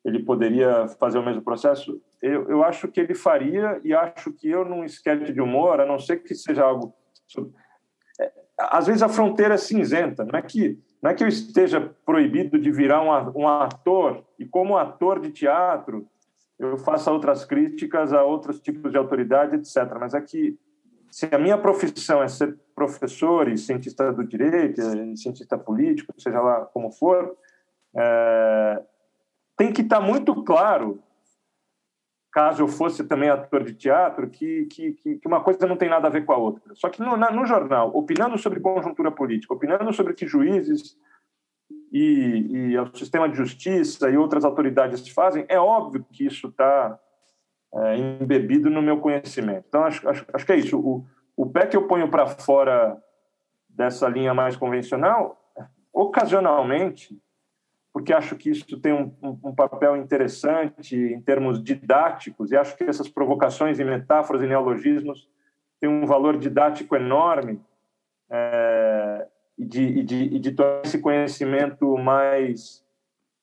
ele poderia fazer o mesmo processo? Eu, eu acho que ele faria e acho que eu num sketch de humor, a não ser que seja algo é, às vezes a fronteira é cinzenta, não é que não é que eu esteja proibido de virar um ator e como ator de teatro eu faça outras críticas a outros tipos de autoridade, etc. Mas é que se a minha profissão é ser professor e cientista do direito, cientista político, seja lá como for, é, tem que estar muito claro, caso eu fosse também ator de teatro, que, que, que uma coisa não tem nada a ver com a outra. Só que no, no jornal, opinando sobre conjuntura política, opinando sobre que juízes e, e o sistema de justiça e outras autoridades fazem, é óbvio que isso está é, embebido no meu conhecimento. Então, acho, acho, acho que é isso. O, o pé que eu ponho para fora dessa linha mais convencional, ocasionalmente, porque acho que isso tem um, um, papel interessante em termos didáticos, e acho que essas provocações e metáforas e neologismos têm um valor didático enorme, é, e, de, de, de tornar esse conhecimento mais,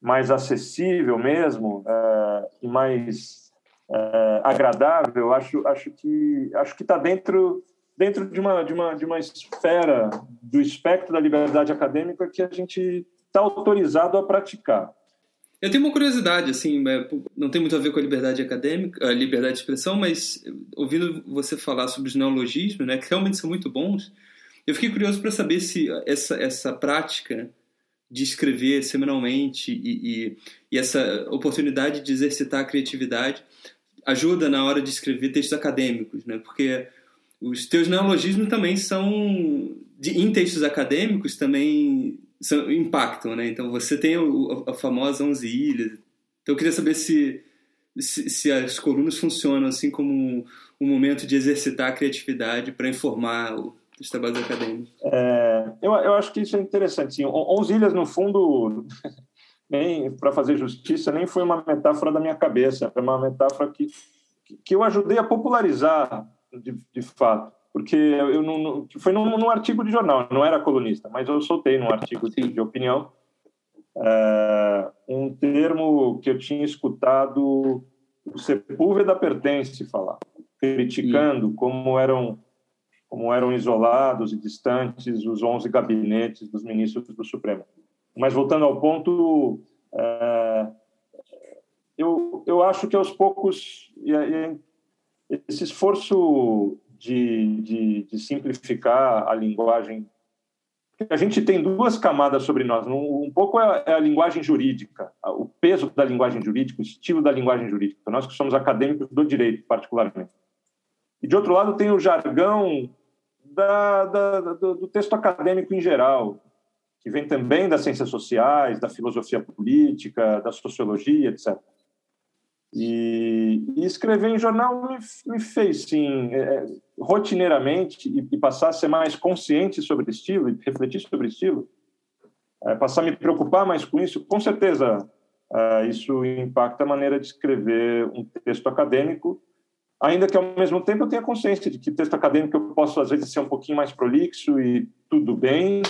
mais acessível mesmo, é, e mais é, agradável, acho, acho que acho que está dentro dentro de uma de uma de uma esfera do espectro da liberdade acadêmica que a gente está autorizado a praticar. Eu tenho uma curiosidade, assim, é, não tem muito a ver com a liberdade acadêmica, a liberdade de expressão, mas ouvindo você falar sobre os neologismos, né, que realmente são muito bons, eu fiquei curioso para saber se essa, essa prática de escrever semanalmente e, e, e, essa oportunidade de exercitar a criatividade ajuda na hora de escrever textos acadêmicos, né? Porque os teus neologismos também são de, em textos acadêmicos também são, impactam, né? Então você tem o, a famosa 11 ilhas. Então eu queria saber se, se, se as colunas funcionam assim como um, um, momento de exercitar a criatividade para informar o, os trabalhos acadêmicos. É, eu, eu acho que isso é interessante. Sim. 11 ilhas, no fundo, [laughs] nem para fazer justiça, nem foi uma metáfora da minha cabeça. Foi uma metáfora que, que eu ajudei a popularizar, de, de fato porque eu não, foi num, num, artigo de jornal, não era colunista, mas eu soltei num artigo de, de opinião é, um termo que eu tinha escutado o Sepúlveda Pertence falar, criticando como eram como eram isolados e distantes os 11 gabinetes dos ministros do Supremo. Mas voltando ao ponto, é, eu, eu acho que aos poucos esse esforço de, de, de simplificar a linguagem. A gente tem duas camadas sobre nós. Um, pouco é, é a linguagem jurídica, o peso da linguagem jurídica, o estilo da linguagem jurídica. Nós que somos acadêmicos do direito, particularmente. E, de outro lado, tem o jargão da, da, do, do texto acadêmico em geral, que vem também das ciências sociais, da filosofia política, da sociologia, etc. E, e escrever em jornal me, me fez, sim, é, é, rotineiramente e, e, passar a ser mais consciente sobre estilo e refletir sobre estilo, é, passar a me preocupar mais com isso, com certeza é, isso impacta a maneira de escrever um texto acadêmico, ainda que ao mesmo tempo eu tenha consciência de que texto acadêmico eu posso às vezes ser um pouquinho mais prolixo e tudo bem,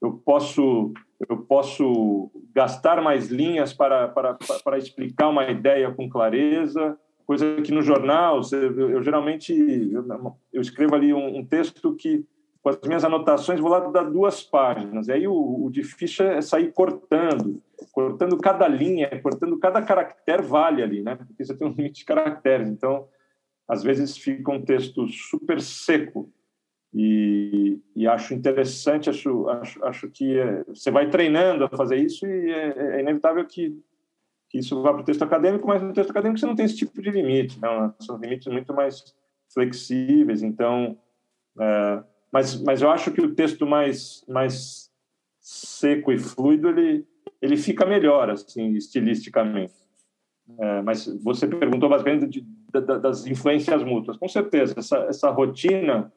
eu posso eu posso gastar mais linhas para, para, para explicar uma ideia com clareza, coisa que no jornal, eu, eu geralmente eu, escrevo ali um, um, texto que, com as minhas anotações, vou lá dar duas páginas, e aí o, o difícil é sair cortando. cortando cada linha, cortando cada caractere vale ali, né? Porque você tem um limite de caracteres. Então, às vezes fica um texto super seco e, e acho interessante, acho, acho, acho que é, você vai treinando a fazer isso e é, é inevitável que, que isso vá para o texto acadêmico, mas no texto acadêmico você não tem esse tipo de limite, não, são limites muito mais flexíveis, então... É, mas, mas eu acho que o texto mais, mais seco e fluido, ele, ele fica melhor, assim, estilisticamente. É, mas você perguntou basicamente de, de, das influências mútuas. Com certeza, essa, essa rotina,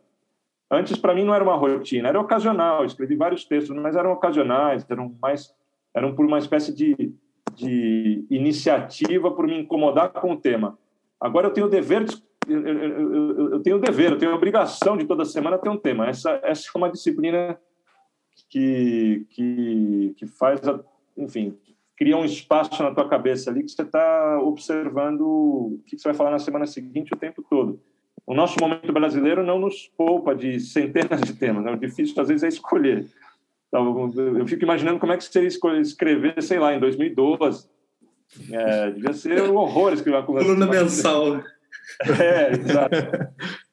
antes para mim não era uma rotina, era ocasional. escrevi vários textos, mas eram ocasionais, eram mais, eram por uma espécie de, de iniciativa por me incomodar com o tema. Agora eu tenho o dever de, eu, eu, tenho o dever, eu tenho a obrigação de toda semana ter um tema. Essa, essa é uma disciplina que, que, que faz, a, enfim, cria um espaço na tua cabeça ali que você está observando o que você vai falar na semana seguinte o tempo todo. O nosso momento brasileiro não nos poupa de centenas de temas, né? o difícil às vezes é escolher. Então, eu fico imaginando como é que seria escrever, sei lá, em 2012. É, devia ser [laughs] um horror escrever uma coluna mensal. [laughs] É, exato.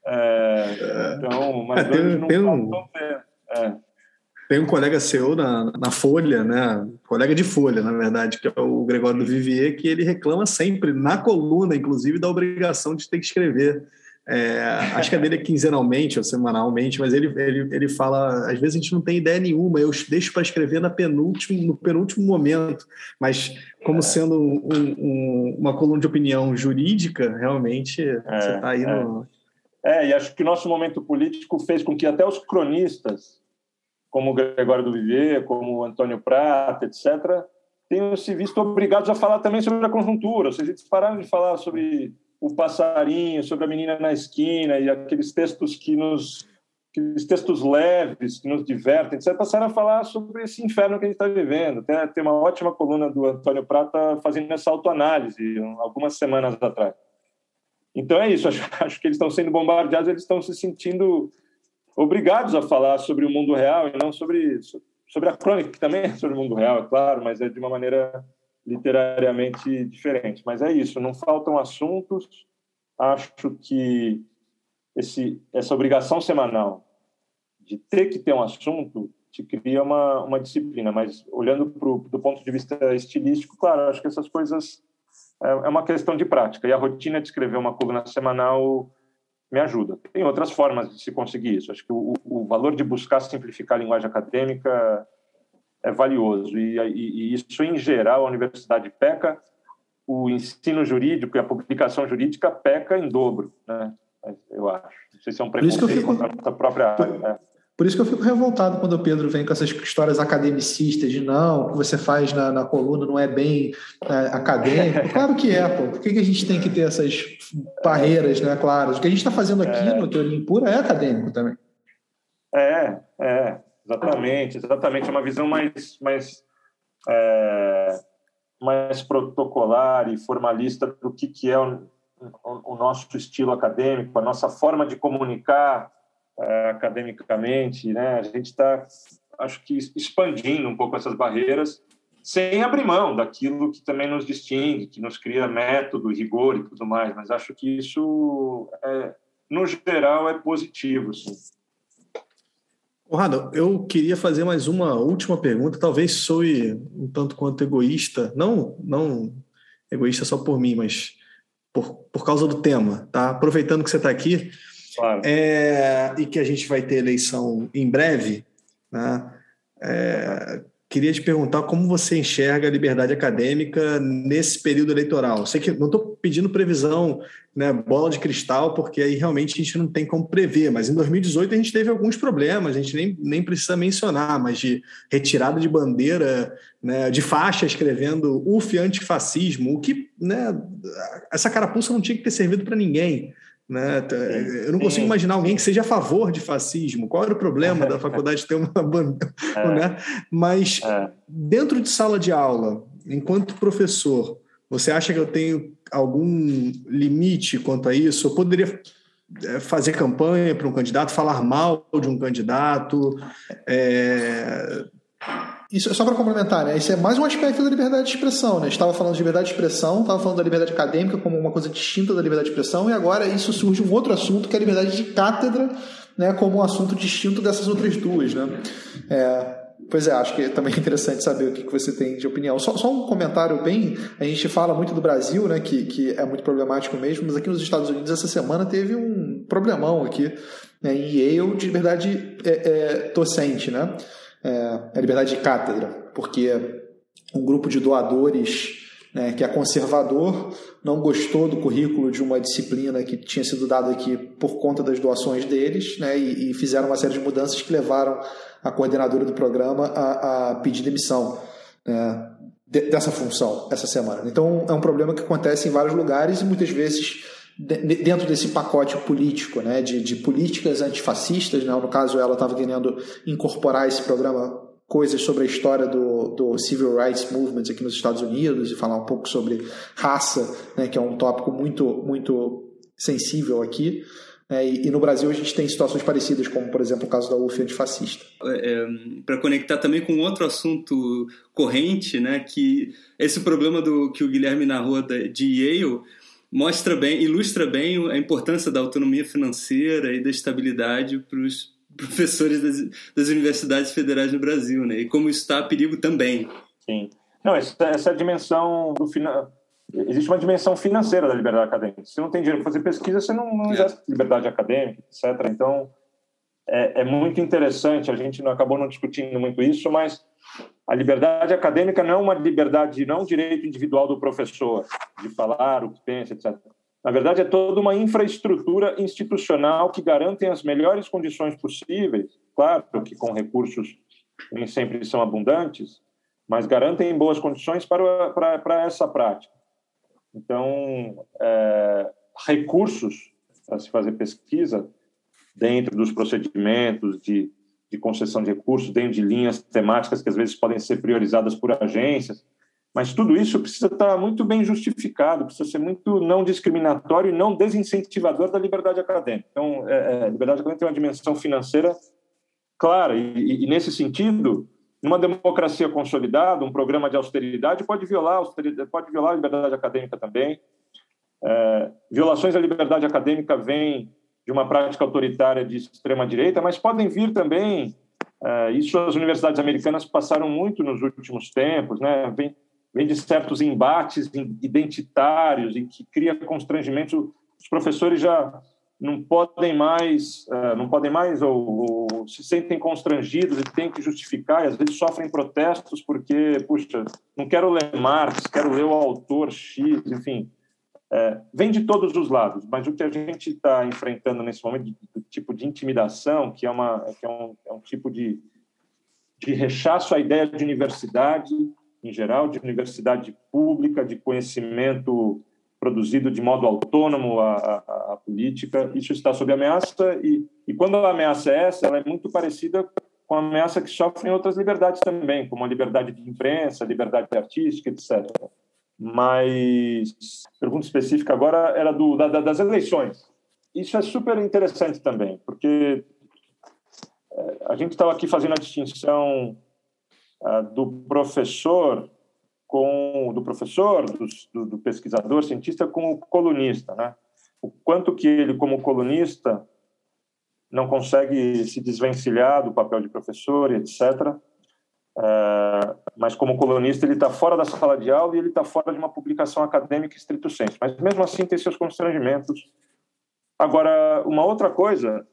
É, [laughs] então, mas hoje não tem um... É. Tem um colega seu na, na Folha, né? Colega de Folha, na verdade, que é o Gregório do Vivier, que ele reclama sempre, na coluna, inclusive, da obrigação de ter que escrever. É, acho que a dele é quinzenalmente ou semanalmente, mas ele, ele, ele fala: às vezes a gente não tem ideia nenhuma, eu deixo para escrever na penúltimo, no penúltimo momento, mas como é. sendo um, um, uma coluna de opinião jurídica, realmente é, você está aí é. no. É, e acho que o nosso momento político fez com que até os cronistas como o Gregório do Vivier, como o Antônio Prata, etc., tenham se visto obrigados a falar também sobre a conjuntura. Ou seja, eles pararam de falar sobre o passarinho, sobre a menina na esquina e aqueles textos que nos aqueles textos leves que nos divertem, etc., passaram a falar sobre esse inferno que a gente está vivendo. Tem, tem uma ótima coluna do Antônio Prata fazendo essa autoanálise algumas semanas atrás. Então é isso, [laughs] acho, acho que eles estão sendo bombardeados, eles estão se sentindo obrigados a falar sobre o mundo real e não sobre, sobre a crônica, que também é sobre o mundo real, é claro, mas é de uma maneira literariamente diferente. Mas é isso, não faltam assuntos. Acho que esse, essa obrigação semanal de ter que ter um assunto te cria uma, uma disciplina, mas olhando pro, do ponto de vista estilístico, claro, acho que essas coisas é, é uma questão de prática. E a rotina de escrever uma coluna semanal me ajuda. Tem outras formas de se conseguir isso. Acho que o, o valor de buscar simplificar a linguagem acadêmica é valioso. E, e, e, isso, em geral, a universidade peca, o ensino jurídico e a publicação jurídica peca em dobro, né? eu acho. Não sei se é um preconceito fico... contra a nossa própria área. Né? Por isso que eu fico revoltado quando o Pedro vem com essas histórias academicistas de não, o que você faz na, na coluna não é bem é, acadêmico. [laughs] Claro que é, pô. Por que, que a gente tem que ter essas barreiras, né, claras? O que a gente está fazendo aqui é. no Teoria Impura é acadêmico também. É, é, exatamente, exatamente. É uma visão mais, mais, é, mais protocolar e formalista do que, que é o, o nosso estilo acadêmico, a nossa forma de comunicar academicamente, né? A gente está, acho que, expandindo um pouco essas barreiras, sem abrir mão daquilo que também nos distingue, que nos cria método, rigor e tudo mais. Mas acho que isso, é, no geral, é positivo. Sim. Conrado, eu queria fazer mais uma última pergunta, talvez soe um tanto quanto egoísta, não, não egoísta só por mim, mas por, por causa do tema, tá? Aproveitando que você está aqui, Claro. É, e que a gente vai ter eleição em breve, né? É, queria te perguntar como você enxerga a liberdade acadêmica nesse período eleitoral. Sei que não estou pedindo previsão, né, bola de cristal, porque aí realmente a gente não tem como prever, mas em 2018 a gente teve alguns problemas, a gente nem, nem precisa mencionar, mas de retirada de bandeira, né, de faixa escrevendo UF antifascismo, o que né, essa carapuça não tinha que ter servido para ninguém. Né? Eu não consigo imaginar alguém que seja a favor de fascismo. Qual era o problema da [laughs] faculdade ter uma banda? É. [laughs] Né? Mas é. dentro de sala de aula, enquanto professor, você acha que eu tenho algum limite quanto a isso? Eu poderia é, fazer campanha para um candidato, falar mal de um candidato? É... Isso é só para complementar, né? Isso é mais um aspecto da liberdade de expressão, né? Estava falando de liberdade de expressão, estava falando da liberdade acadêmica como uma coisa distinta da liberdade de expressão, e agora isso surge um outro assunto que é a liberdade de cátedra, né? Como um assunto distinto dessas outras duas, né? É, Pois é, acho que também é interessante saber o que você tem de opinião. Só, só, um comentário bem. A gente fala muito do Brasil, né, que, que é muito problemático mesmo, mas aqui nos Estados Unidos essa semana teve um problemão aqui né, em Yale de liberdade é, é, docente, né? É, a liberdade de cátedra, porque um grupo de doadores né, que é conservador, não gostou do currículo de uma disciplina que tinha sido dada aqui por conta das doações deles, né, e, e fizeram uma série de mudanças que levaram a coordenadora do programa a, a pedir demissão né, de, dessa função essa semana. Então é um problema que acontece em vários lugares e muitas vezes dentro desse pacote político, né, de, de políticas antifascistas, né, no caso ela estava querendo incorporar esse programa coisas sobre a história do, do Civil Rights Movement aqui nos Estados Unidos e falar um pouco sobre raça, né, que é um tópico muito, muito sensível aqui. É, e, e, no Brasil a gente tem situações parecidas, como por exemplo o caso da UF antifascista. É, é Para conectar também com outro assunto corrente, né, que esse problema do que o Guilherme narrou de Yale mostra bem, ilustra bem a importância da autonomia financeira e da estabilidade para os professores das, das, universidades federais no Brasil, né? E como isso está a perigo também. Sim. Não, essa, essa dimensão do final. Existe uma dimensão financeira da liberdade acadêmica. Se você não tem dinheiro para fazer pesquisa, você não, não é. exerce liberdade acadêmica, etc. Então, é, é, muito interessante. A gente não acabou não discutindo muito isso, mas a liberdade acadêmica não é uma liberdade, não é um direito individual do professor de falar o que pensa, etc. Na verdade, é toda uma infraestrutura institucional que garante as melhores condições possíveis, claro que com recursos nem sempre são abundantes, mas garantem boas condições para, para, para essa prática. Então, é, recursos para se fazer pesquisa dentro dos procedimentos de, de concessão de recursos, dentro de linhas temáticas que às vezes podem ser priorizadas por agências, mas tudo isso precisa estar muito bem justificado, precisa ser muito não discriminatório e não desincentivador da liberdade acadêmica. Então, é, é, liberdade acadêmica tem uma dimensão financeira clara, e, e, nesse sentido, numa democracia consolidada, um programa de austeridade pode violar, austeridade, pode violar a liberdade acadêmica também. É, violações à liberdade acadêmica vêm de uma prática autoritária de extrema direita, mas podem vir também. É, isso as universidades americanas passaram muito nos últimos tempos, né? Vem, vem de certos embates identitários em que cria constrangimentos. Os professores já não podem mais, uh, não podem mais ou, ou, se sentem constrangidos e têm que justificar, e às vezes sofrem protestos porque, puxa, não quero ler Marx, quero ler o autor X, enfim. É, vem de todos os lados, mas o que a gente está enfrentando nesse momento, do tipo de intimidação, que é, uma, que é, um, é um tipo de, de rechaço à ideia de universidade, em geral, de universidade pública, de conhecimento produzido de modo autônomo à, à, à política. Isso está sob ameaça e, e quando a ameaça é essa, ela é muito parecida com a ameaça que sofrem outras liberdades também, como a liberdade de imprensa, a liberdade artística, etc. Mas pergunta específica agora era do, da, das eleições. Isso é super interessante também, porque é, a gente estava aqui fazendo a distinção do professor com do professor, do, do, pesquisador, cientista com o colunista, né? O quanto que ele, como colunista, não consegue se desvencilhar do papel de professor, etc. É, mas como colunista ele está fora da sala de aula e ele está fora de uma publicação acadêmica estrito senso. Mas mesmo assim tem seus constrangimentos. Agora, uma outra coisa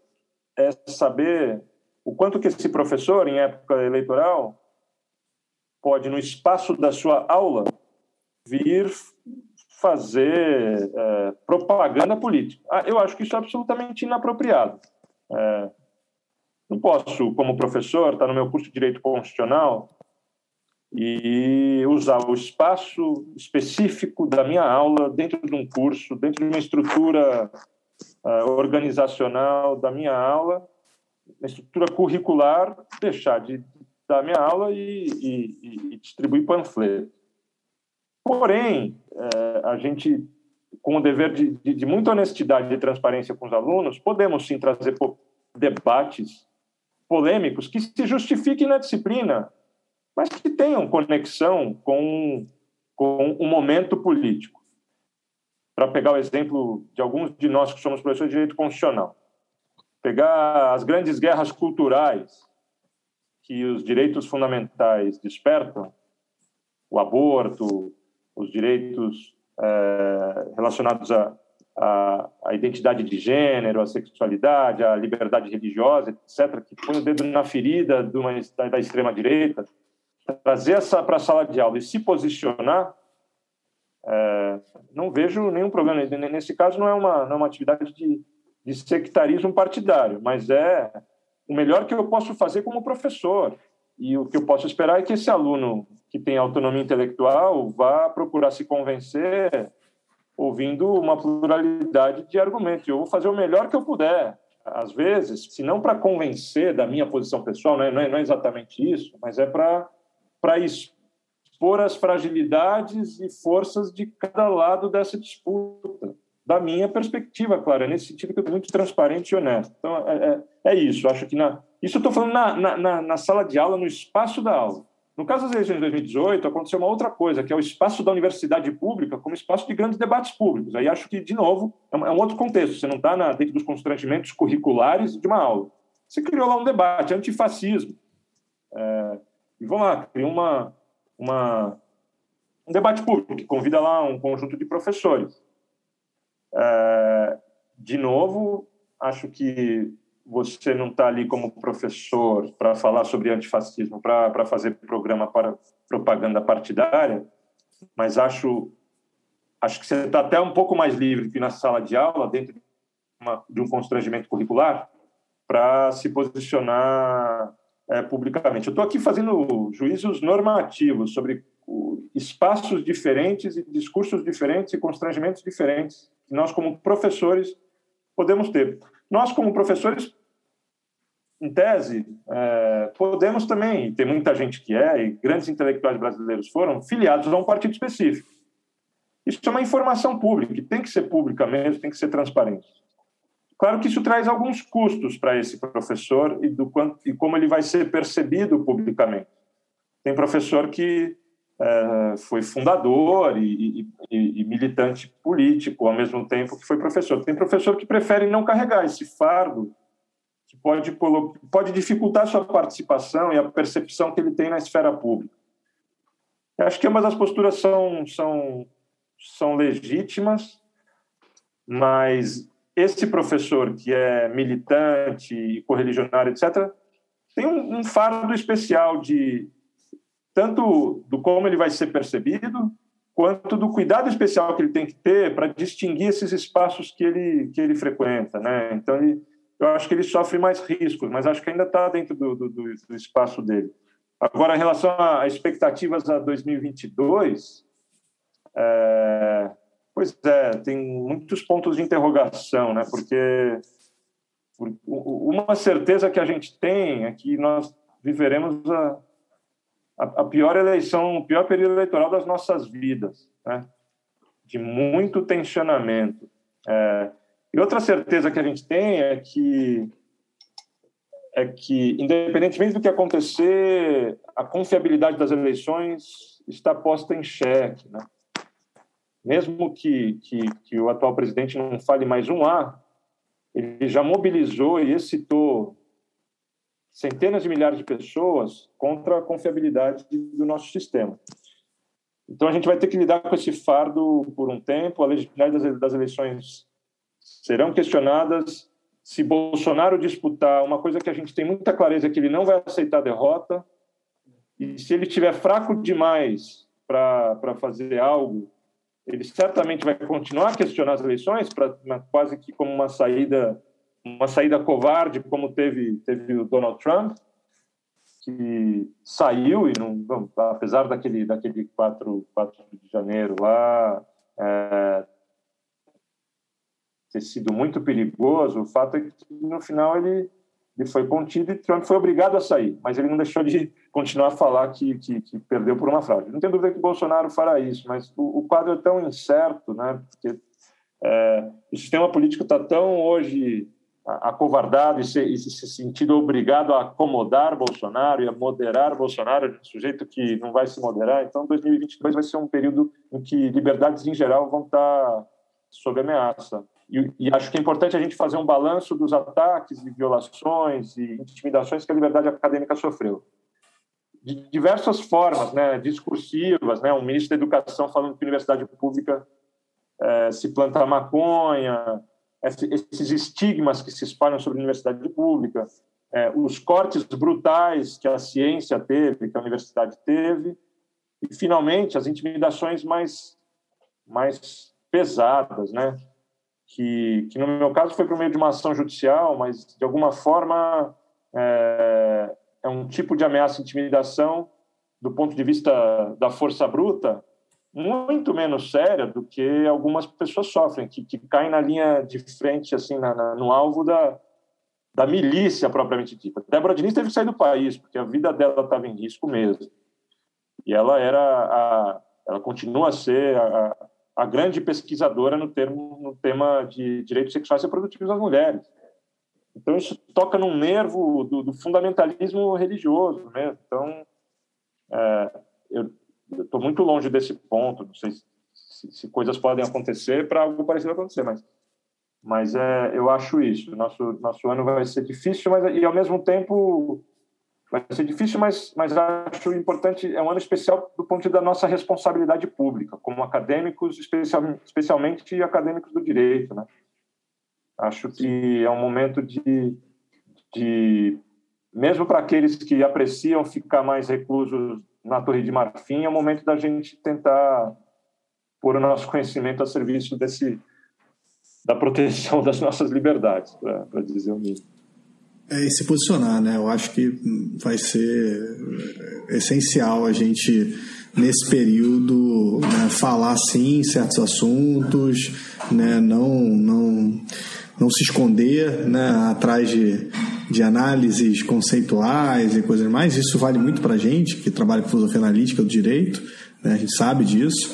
é saber o quanto que esse professor, em época eleitoral, pode, no espaço da sua aula, vir fazer é, propaganda política. Ah, eu acho que isso é absolutamente inapropriado. É, não posso, como professor, estar no meu curso de Direito Constitucional e usar o espaço específico da minha aula dentro de um curso, dentro de uma estrutura uh, organizacional da minha aula, uma estrutura curricular, deixar de dar minha aula e, e, e distribuir panfleto. Porém, é, a gente, com o dever de, de, de, muita honestidade e transparência com os alunos, podemos sim trazer debates polêmicos que se justifiquem na disciplina, mas que tenham conexão com, com o momento político. Para pegar o exemplo de alguns de nós que somos professores de direito constitucional, pegar as grandes guerras culturais que os direitos fundamentais despertam, o aborto, os direitos é, relacionados à, à, à, identidade de gênero, à sexualidade, à liberdade religiosa, etc., que põe o dedo na ferida uma, da, da extrema-direita, trazer essa para a sala de aula e se posicionar, é, não vejo nenhum problema. Nesse caso, não é uma, não é uma atividade de, de sectarismo partidário, mas é o melhor que eu posso fazer como professor. E o que eu posso esperar é que esse aluno que tem autonomia intelectual vá procurar se convencer ouvindo uma pluralidade de argumentos. Eu vou fazer o melhor que eu puder. Às vezes, se não para convencer da minha posição pessoal, não é, não é, não é exatamente isso, mas é para expor as fragilidades e forças de cada lado dessa disputa. Da minha perspectiva, claro, é nesse sentido que eu estou muito transparente e honesto. Então, é, é, é isso. Acho que na, isso eu estou falando na, na, na sala de aula, no espaço da aula. No caso das eleições de 2018, aconteceu uma outra coisa, que é o espaço da universidade pública como espaço de grandes debates públicos. Aí acho que, de novo, é um, é outro contexto. Você não está dentro dos constrangimentos curriculares de uma aula. Você criou lá um debate, antifascismo. É, e vamos lá, criou uma, uma, um debate público, que convida lá um conjunto de professores. É, de novo, acho que você não está ali como professor para falar sobre antifascismo, para fazer programa para propaganda partidária, mas acho acho que você está até um pouco mais livre que na sala de aula, dentro de, uma, de um constrangimento curricular, para se posicionar é, publicamente. Eu estou aqui fazendo juízos normativos sobre espaços diferentes e discursos diferentes e constrangimentos diferentes que nós, como professores, podemos ter. Nós, como professores, em tese, é, podemos também, tem muita gente que é, e grandes intelectuais brasileiros foram, filiados a um partido específico. Isso é uma informação pública, que tem que ser pública mesmo, tem que ser transparente. Claro que isso traz alguns custos para esse professor e, do quanto, e como ele vai ser percebido publicamente. Tem professor que é, foi fundador e, e, e, militante político ao mesmo tempo que foi professor. Tem professor que prefere não carregar esse fardo que pode, pode dificultar sua participação e a percepção que ele tem na esfera pública. Eu acho que ambas as posturas são, são, são legítimas, mas esse professor que é militante correligionário, etc., tem um, um fardo especial de tanto do como ele vai ser percebido, quanto do cuidado especial que ele tem que ter para distinguir esses espaços que ele que ele frequenta, né? Então ele eu acho que ele sofre mais riscos, mas acho que ainda está dentro do, do, do, espaço dele. Agora, em relação a expectativas a 2022, é, pois é, tem muitos pontos de interrogação, né? Porque uma certeza que a gente tem é que nós viveremos a, a, pior eleição, o pior período eleitoral das nossas vidas, né? De muito tensionamento. É, e outra certeza que a gente tem é que é que, independentemente do que acontecer, a confiabilidade das eleições está posta em xeque. Né? Mesmo que, que, que, o atual presidente não fale mais um A, ele já mobilizou e excitou centenas de milhares de pessoas contra a confiabilidade do nosso sistema. Então, a gente vai ter que lidar com esse fardo por um tempo. A legitimidade das eleições serão questionadas. Se Bolsonaro disputar, uma coisa que a gente tem muita clareza é que ele não vai aceitar a derrota. E se ele estiver fraco demais para fazer algo, ele certamente vai continuar a questionar as eleições, pra, quase que como uma saída uma saída covarde, como teve, teve o Donald Trump, que saiu e não, apesar daquele daquele 4, 4 de janeiro lá é, ter sido muito perigoso, o fato é que no final ele, ele foi contido e Trump foi obrigado a sair, mas ele não deixou de continuar a falar que, que, que perdeu por uma fraude. Não tem dúvida que Bolsonaro fará isso, mas o, o quadro é tão incerto, né? Porque é, o sistema político está tão hoje acovardado e se, e se sentido obrigado a acomodar Bolsonaro e a moderar Bolsonaro, um sujeito que não vai se moderar. Então, 2022 vai ser um período em que liberdades em geral vão estar sob ameaça. E, e acho que é importante a gente fazer um balanço dos ataques e violações e intimidações que a liberdade acadêmica sofreu. De diversas formas, né, discursivas, né, um ministro da Educação falando que a universidade pública é, se planta maconha, esses estigmas que se espalham sobre a universidade pública, é, os cortes brutais que a ciência teve, que a universidade teve, e, finalmente, as intimidações mais, mais pesadas, né? que, que, no meu caso, foi por meio de uma ação judicial, mas, de alguma forma, é, é um tipo de ameaça e intimidação do ponto de vista da força bruta, muito menos séria do que algumas pessoas sofrem, que, que caem na linha de frente, assim, na, na, no alvo da, da milícia propriamente dita. Débora Diniz teve que sair do país, porque a vida dela estava em risco mesmo. E ela era a, ela continua a ser a, a grande pesquisadora no, termo, no tema de direitos sexuais e reprodutivos das mulheres. Então, isso toca num nervo do, do fundamentalismo religioso mesmo. Então, é, eu, estou muito longe desse ponto. Não sei se, se coisas podem acontecer para algo parecido acontecer, mas mas é, eu acho isso. Nosso nosso ano vai ser difícil, mas e ao mesmo tempo vai ser difícil, mas mas acho importante. É um ano especial do ponto de vista da nossa responsabilidade pública, como acadêmicos, especial, especialmente acadêmicos do direito, né? Acho que é um momento de, de mesmo para aqueles que apreciam ficar mais reclusos na Torre de Marfim, é o momento da gente tentar pôr o nosso conhecimento a serviço desse da proteção das nossas liberdades, para dizer o mínimo. É, e se posicionar, né? Eu acho que vai ser essencial a gente, nesse período, né, falar sim certos assuntos, né? não, não, não se esconder né, atrás de de análises conceituais e coisas mais. Isso vale muito para a gente que trabalha com filosofia analítica do direito, né? a gente sabe disso.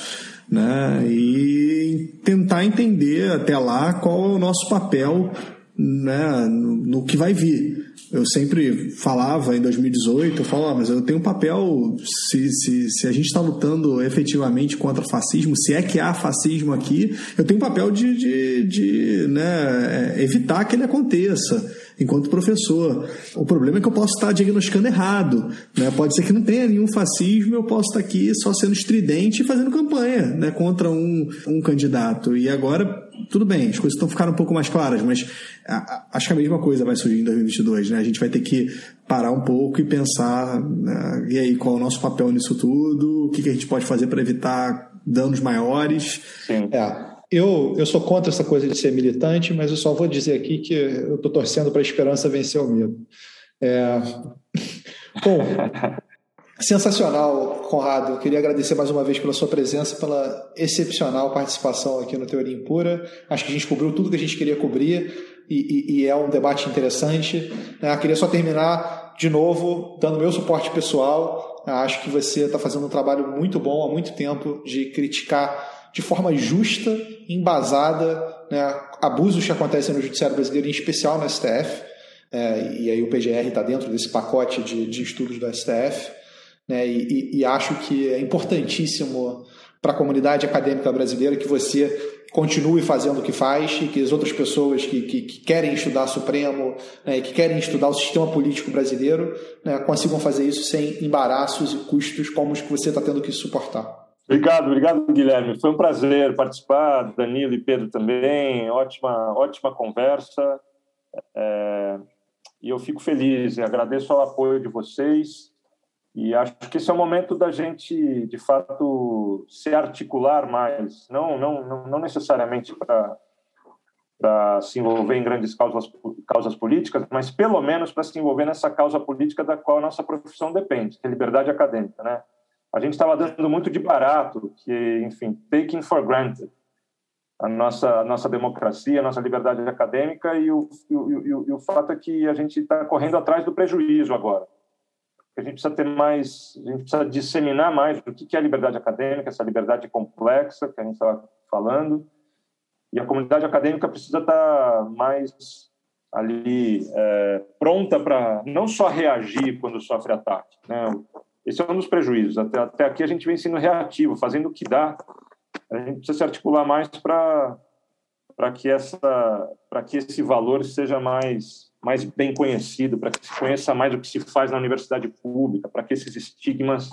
Né? E tentar entender até lá qual é o nosso papel né, no, que vai vir. Eu sempre falava em 2018, eu falava, ah, mas eu tenho um papel, se, se, se a gente está lutando efetivamente contra o fascismo, se é que há fascismo aqui, eu tenho um papel de, de, de né, é, evitar que ele aconteça enquanto professor. O problema é que eu posso estar diagnosticando errado. Né? Pode ser que não tenha nenhum fascismo, eu posso estar aqui só sendo estridente e fazendo campanha né, contra um, um candidato. E agora tudo bem, as coisas estão ficando um pouco mais claras, mas acho que a mesma coisa vai surgir em 2022, né? A gente vai ter que parar um pouco e pensar, né? e aí, qual é o nosso papel nisso tudo? O que, que a gente pode fazer para evitar danos maiores? Sim. É. Eu, eu sou contra essa coisa de ser militante, mas eu só vou dizer aqui que eu estou torcendo para a esperança vencer o medo. É... [laughs] Bom, sensacional, Conrado. Eu queria agradecer mais uma vez pela sua presença, pela excepcional participação aqui no Teoria Impura. Acho que a gente cobriu tudo que a gente queria cobrir e, e, e é um debate interessante. Né? Queria só terminar de novo dando meu suporte pessoal. Acho que você está fazendo um trabalho muito bom há muito tempo de criticar de forma justa, embasada, né, abusos que acontecem no Judiciário Brasileiro, em especial no STF, é, e aí o PGR está dentro desse pacote de, de estudos do STF, né, e, e, acho que é importantíssimo para a comunidade acadêmica brasileira que você continue fazendo o que faz e que as outras pessoas que, que, que querem estudar Supremo né, que querem estudar o sistema político brasileiro né, consigam fazer isso sem embaraços e custos como os que você está tendo que suportar. Obrigado, obrigado, Guilherme. Foi um prazer participar, Danilo e Pedro também. Ótima, ótima conversa. É, e eu fico feliz e agradeço o apoio de vocês. E acho que esse é o momento da gente, de fato, se articular mais, não, não, não necessariamente para para se envolver em grandes causas, causas políticas, mas pelo menos para se envolver nessa causa política da qual a nossa profissão depende, que é liberdade acadêmica, né? A gente estava dando muito de barato, que, enfim, taking for granted a nossa, a nossa democracia, a nossa liberdade acadêmica, e o, e o, e o fato é que a gente está correndo atrás do prejuízo agora. A gente precisa ter mais, a gente precisa disseminar mais o que é a liberdade acadêmica, essa liberdade complexa que a gente estava falando, e a comunidade acadêmica precisa estar tá mais ali é, pronta para não só reagir quando sofre ataque. Né? Esse é um dos prejuízos. Até, até aqui a gente vem sendo reativo, fazendo o que dá. A gente precisa se articular mais para para que essa para que esse valor seja mais mais bem conhecido, para que se conheça mais o que se faz na universidade pública, para que esses estigmas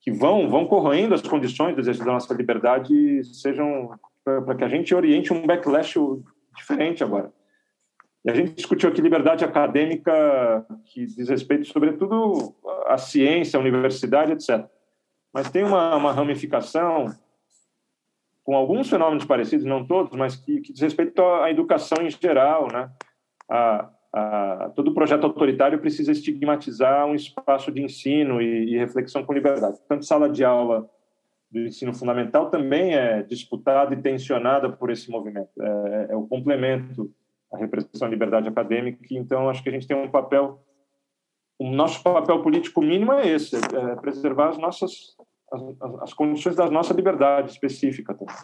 que vão vão corroendo as condições do exercício da nossa liberdade sejam para que a gente oriente um backlash diferente agora. E a gente discutiu aqui liberdade acadêmica, que diz respeito, sobretudo, à ciência, à universidade, etc. Mas tem uma, uma ramificação com alguns fenômenos parecidos, não todos, mas que, que diz respeito à educação em geral, né? A, a, todo projeto autoritário precisa estigmatizar um espaço de ensino e, e reflexão com liberdade. Tanto sala de aula do ensino fundamental também é disputada e tensionada por esse movimento. É, é o complemento a repressão à liberdade acadêmica. Então, acho que a gente tem um papel. O nosso papel político mínimo é esse: é preservar as nossas as, as condições da nossa liberdade específica. Também.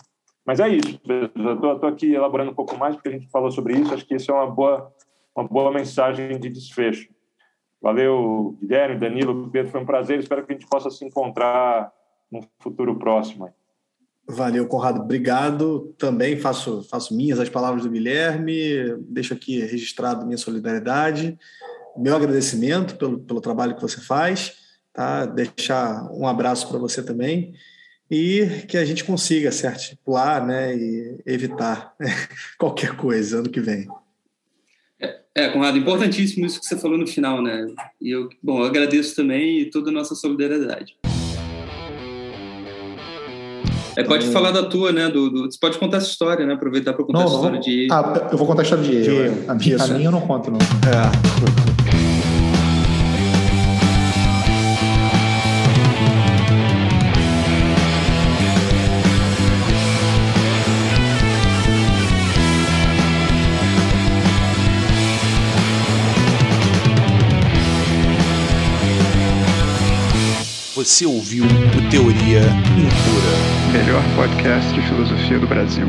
Mas é isso. Estou aqui elaborando um pouco mais porque a gente falou sobre isso. Acho que isso é uma boa uma boa mensagem de desfecho. Valeu, Guilherme, Danilo, Pedro, foi um prazer. Espero que a gente possa se encontrar no futuro próximo. Valeu, Conrado. Obrigado. Também faço, faço minhas as palavras do Guilherme. Deixo aqui registrado minha solidariedade, meu agradecimento pelo, pelo trabalho que você faz. Tá? Deixar um abraço para você também e que a gente consiga se articular né, e evitar né, [laughs] qualquer coisa ano que vem. É, é, Conrado, importantíssimo isso que você falou no final, né? E eu, bom, eu agradeço também e toda a nossa solidariedade. É, pode então... falar da tua, né? Do, do, você pode contar essa história, né? Aproveitar para contar não, a história de Ah, eu vou contar a história de Diego. A, minha, a minha eu não conto, não. É. Você ouviu o Teoria Impura. Melhor podcast de filosofia do Brasil.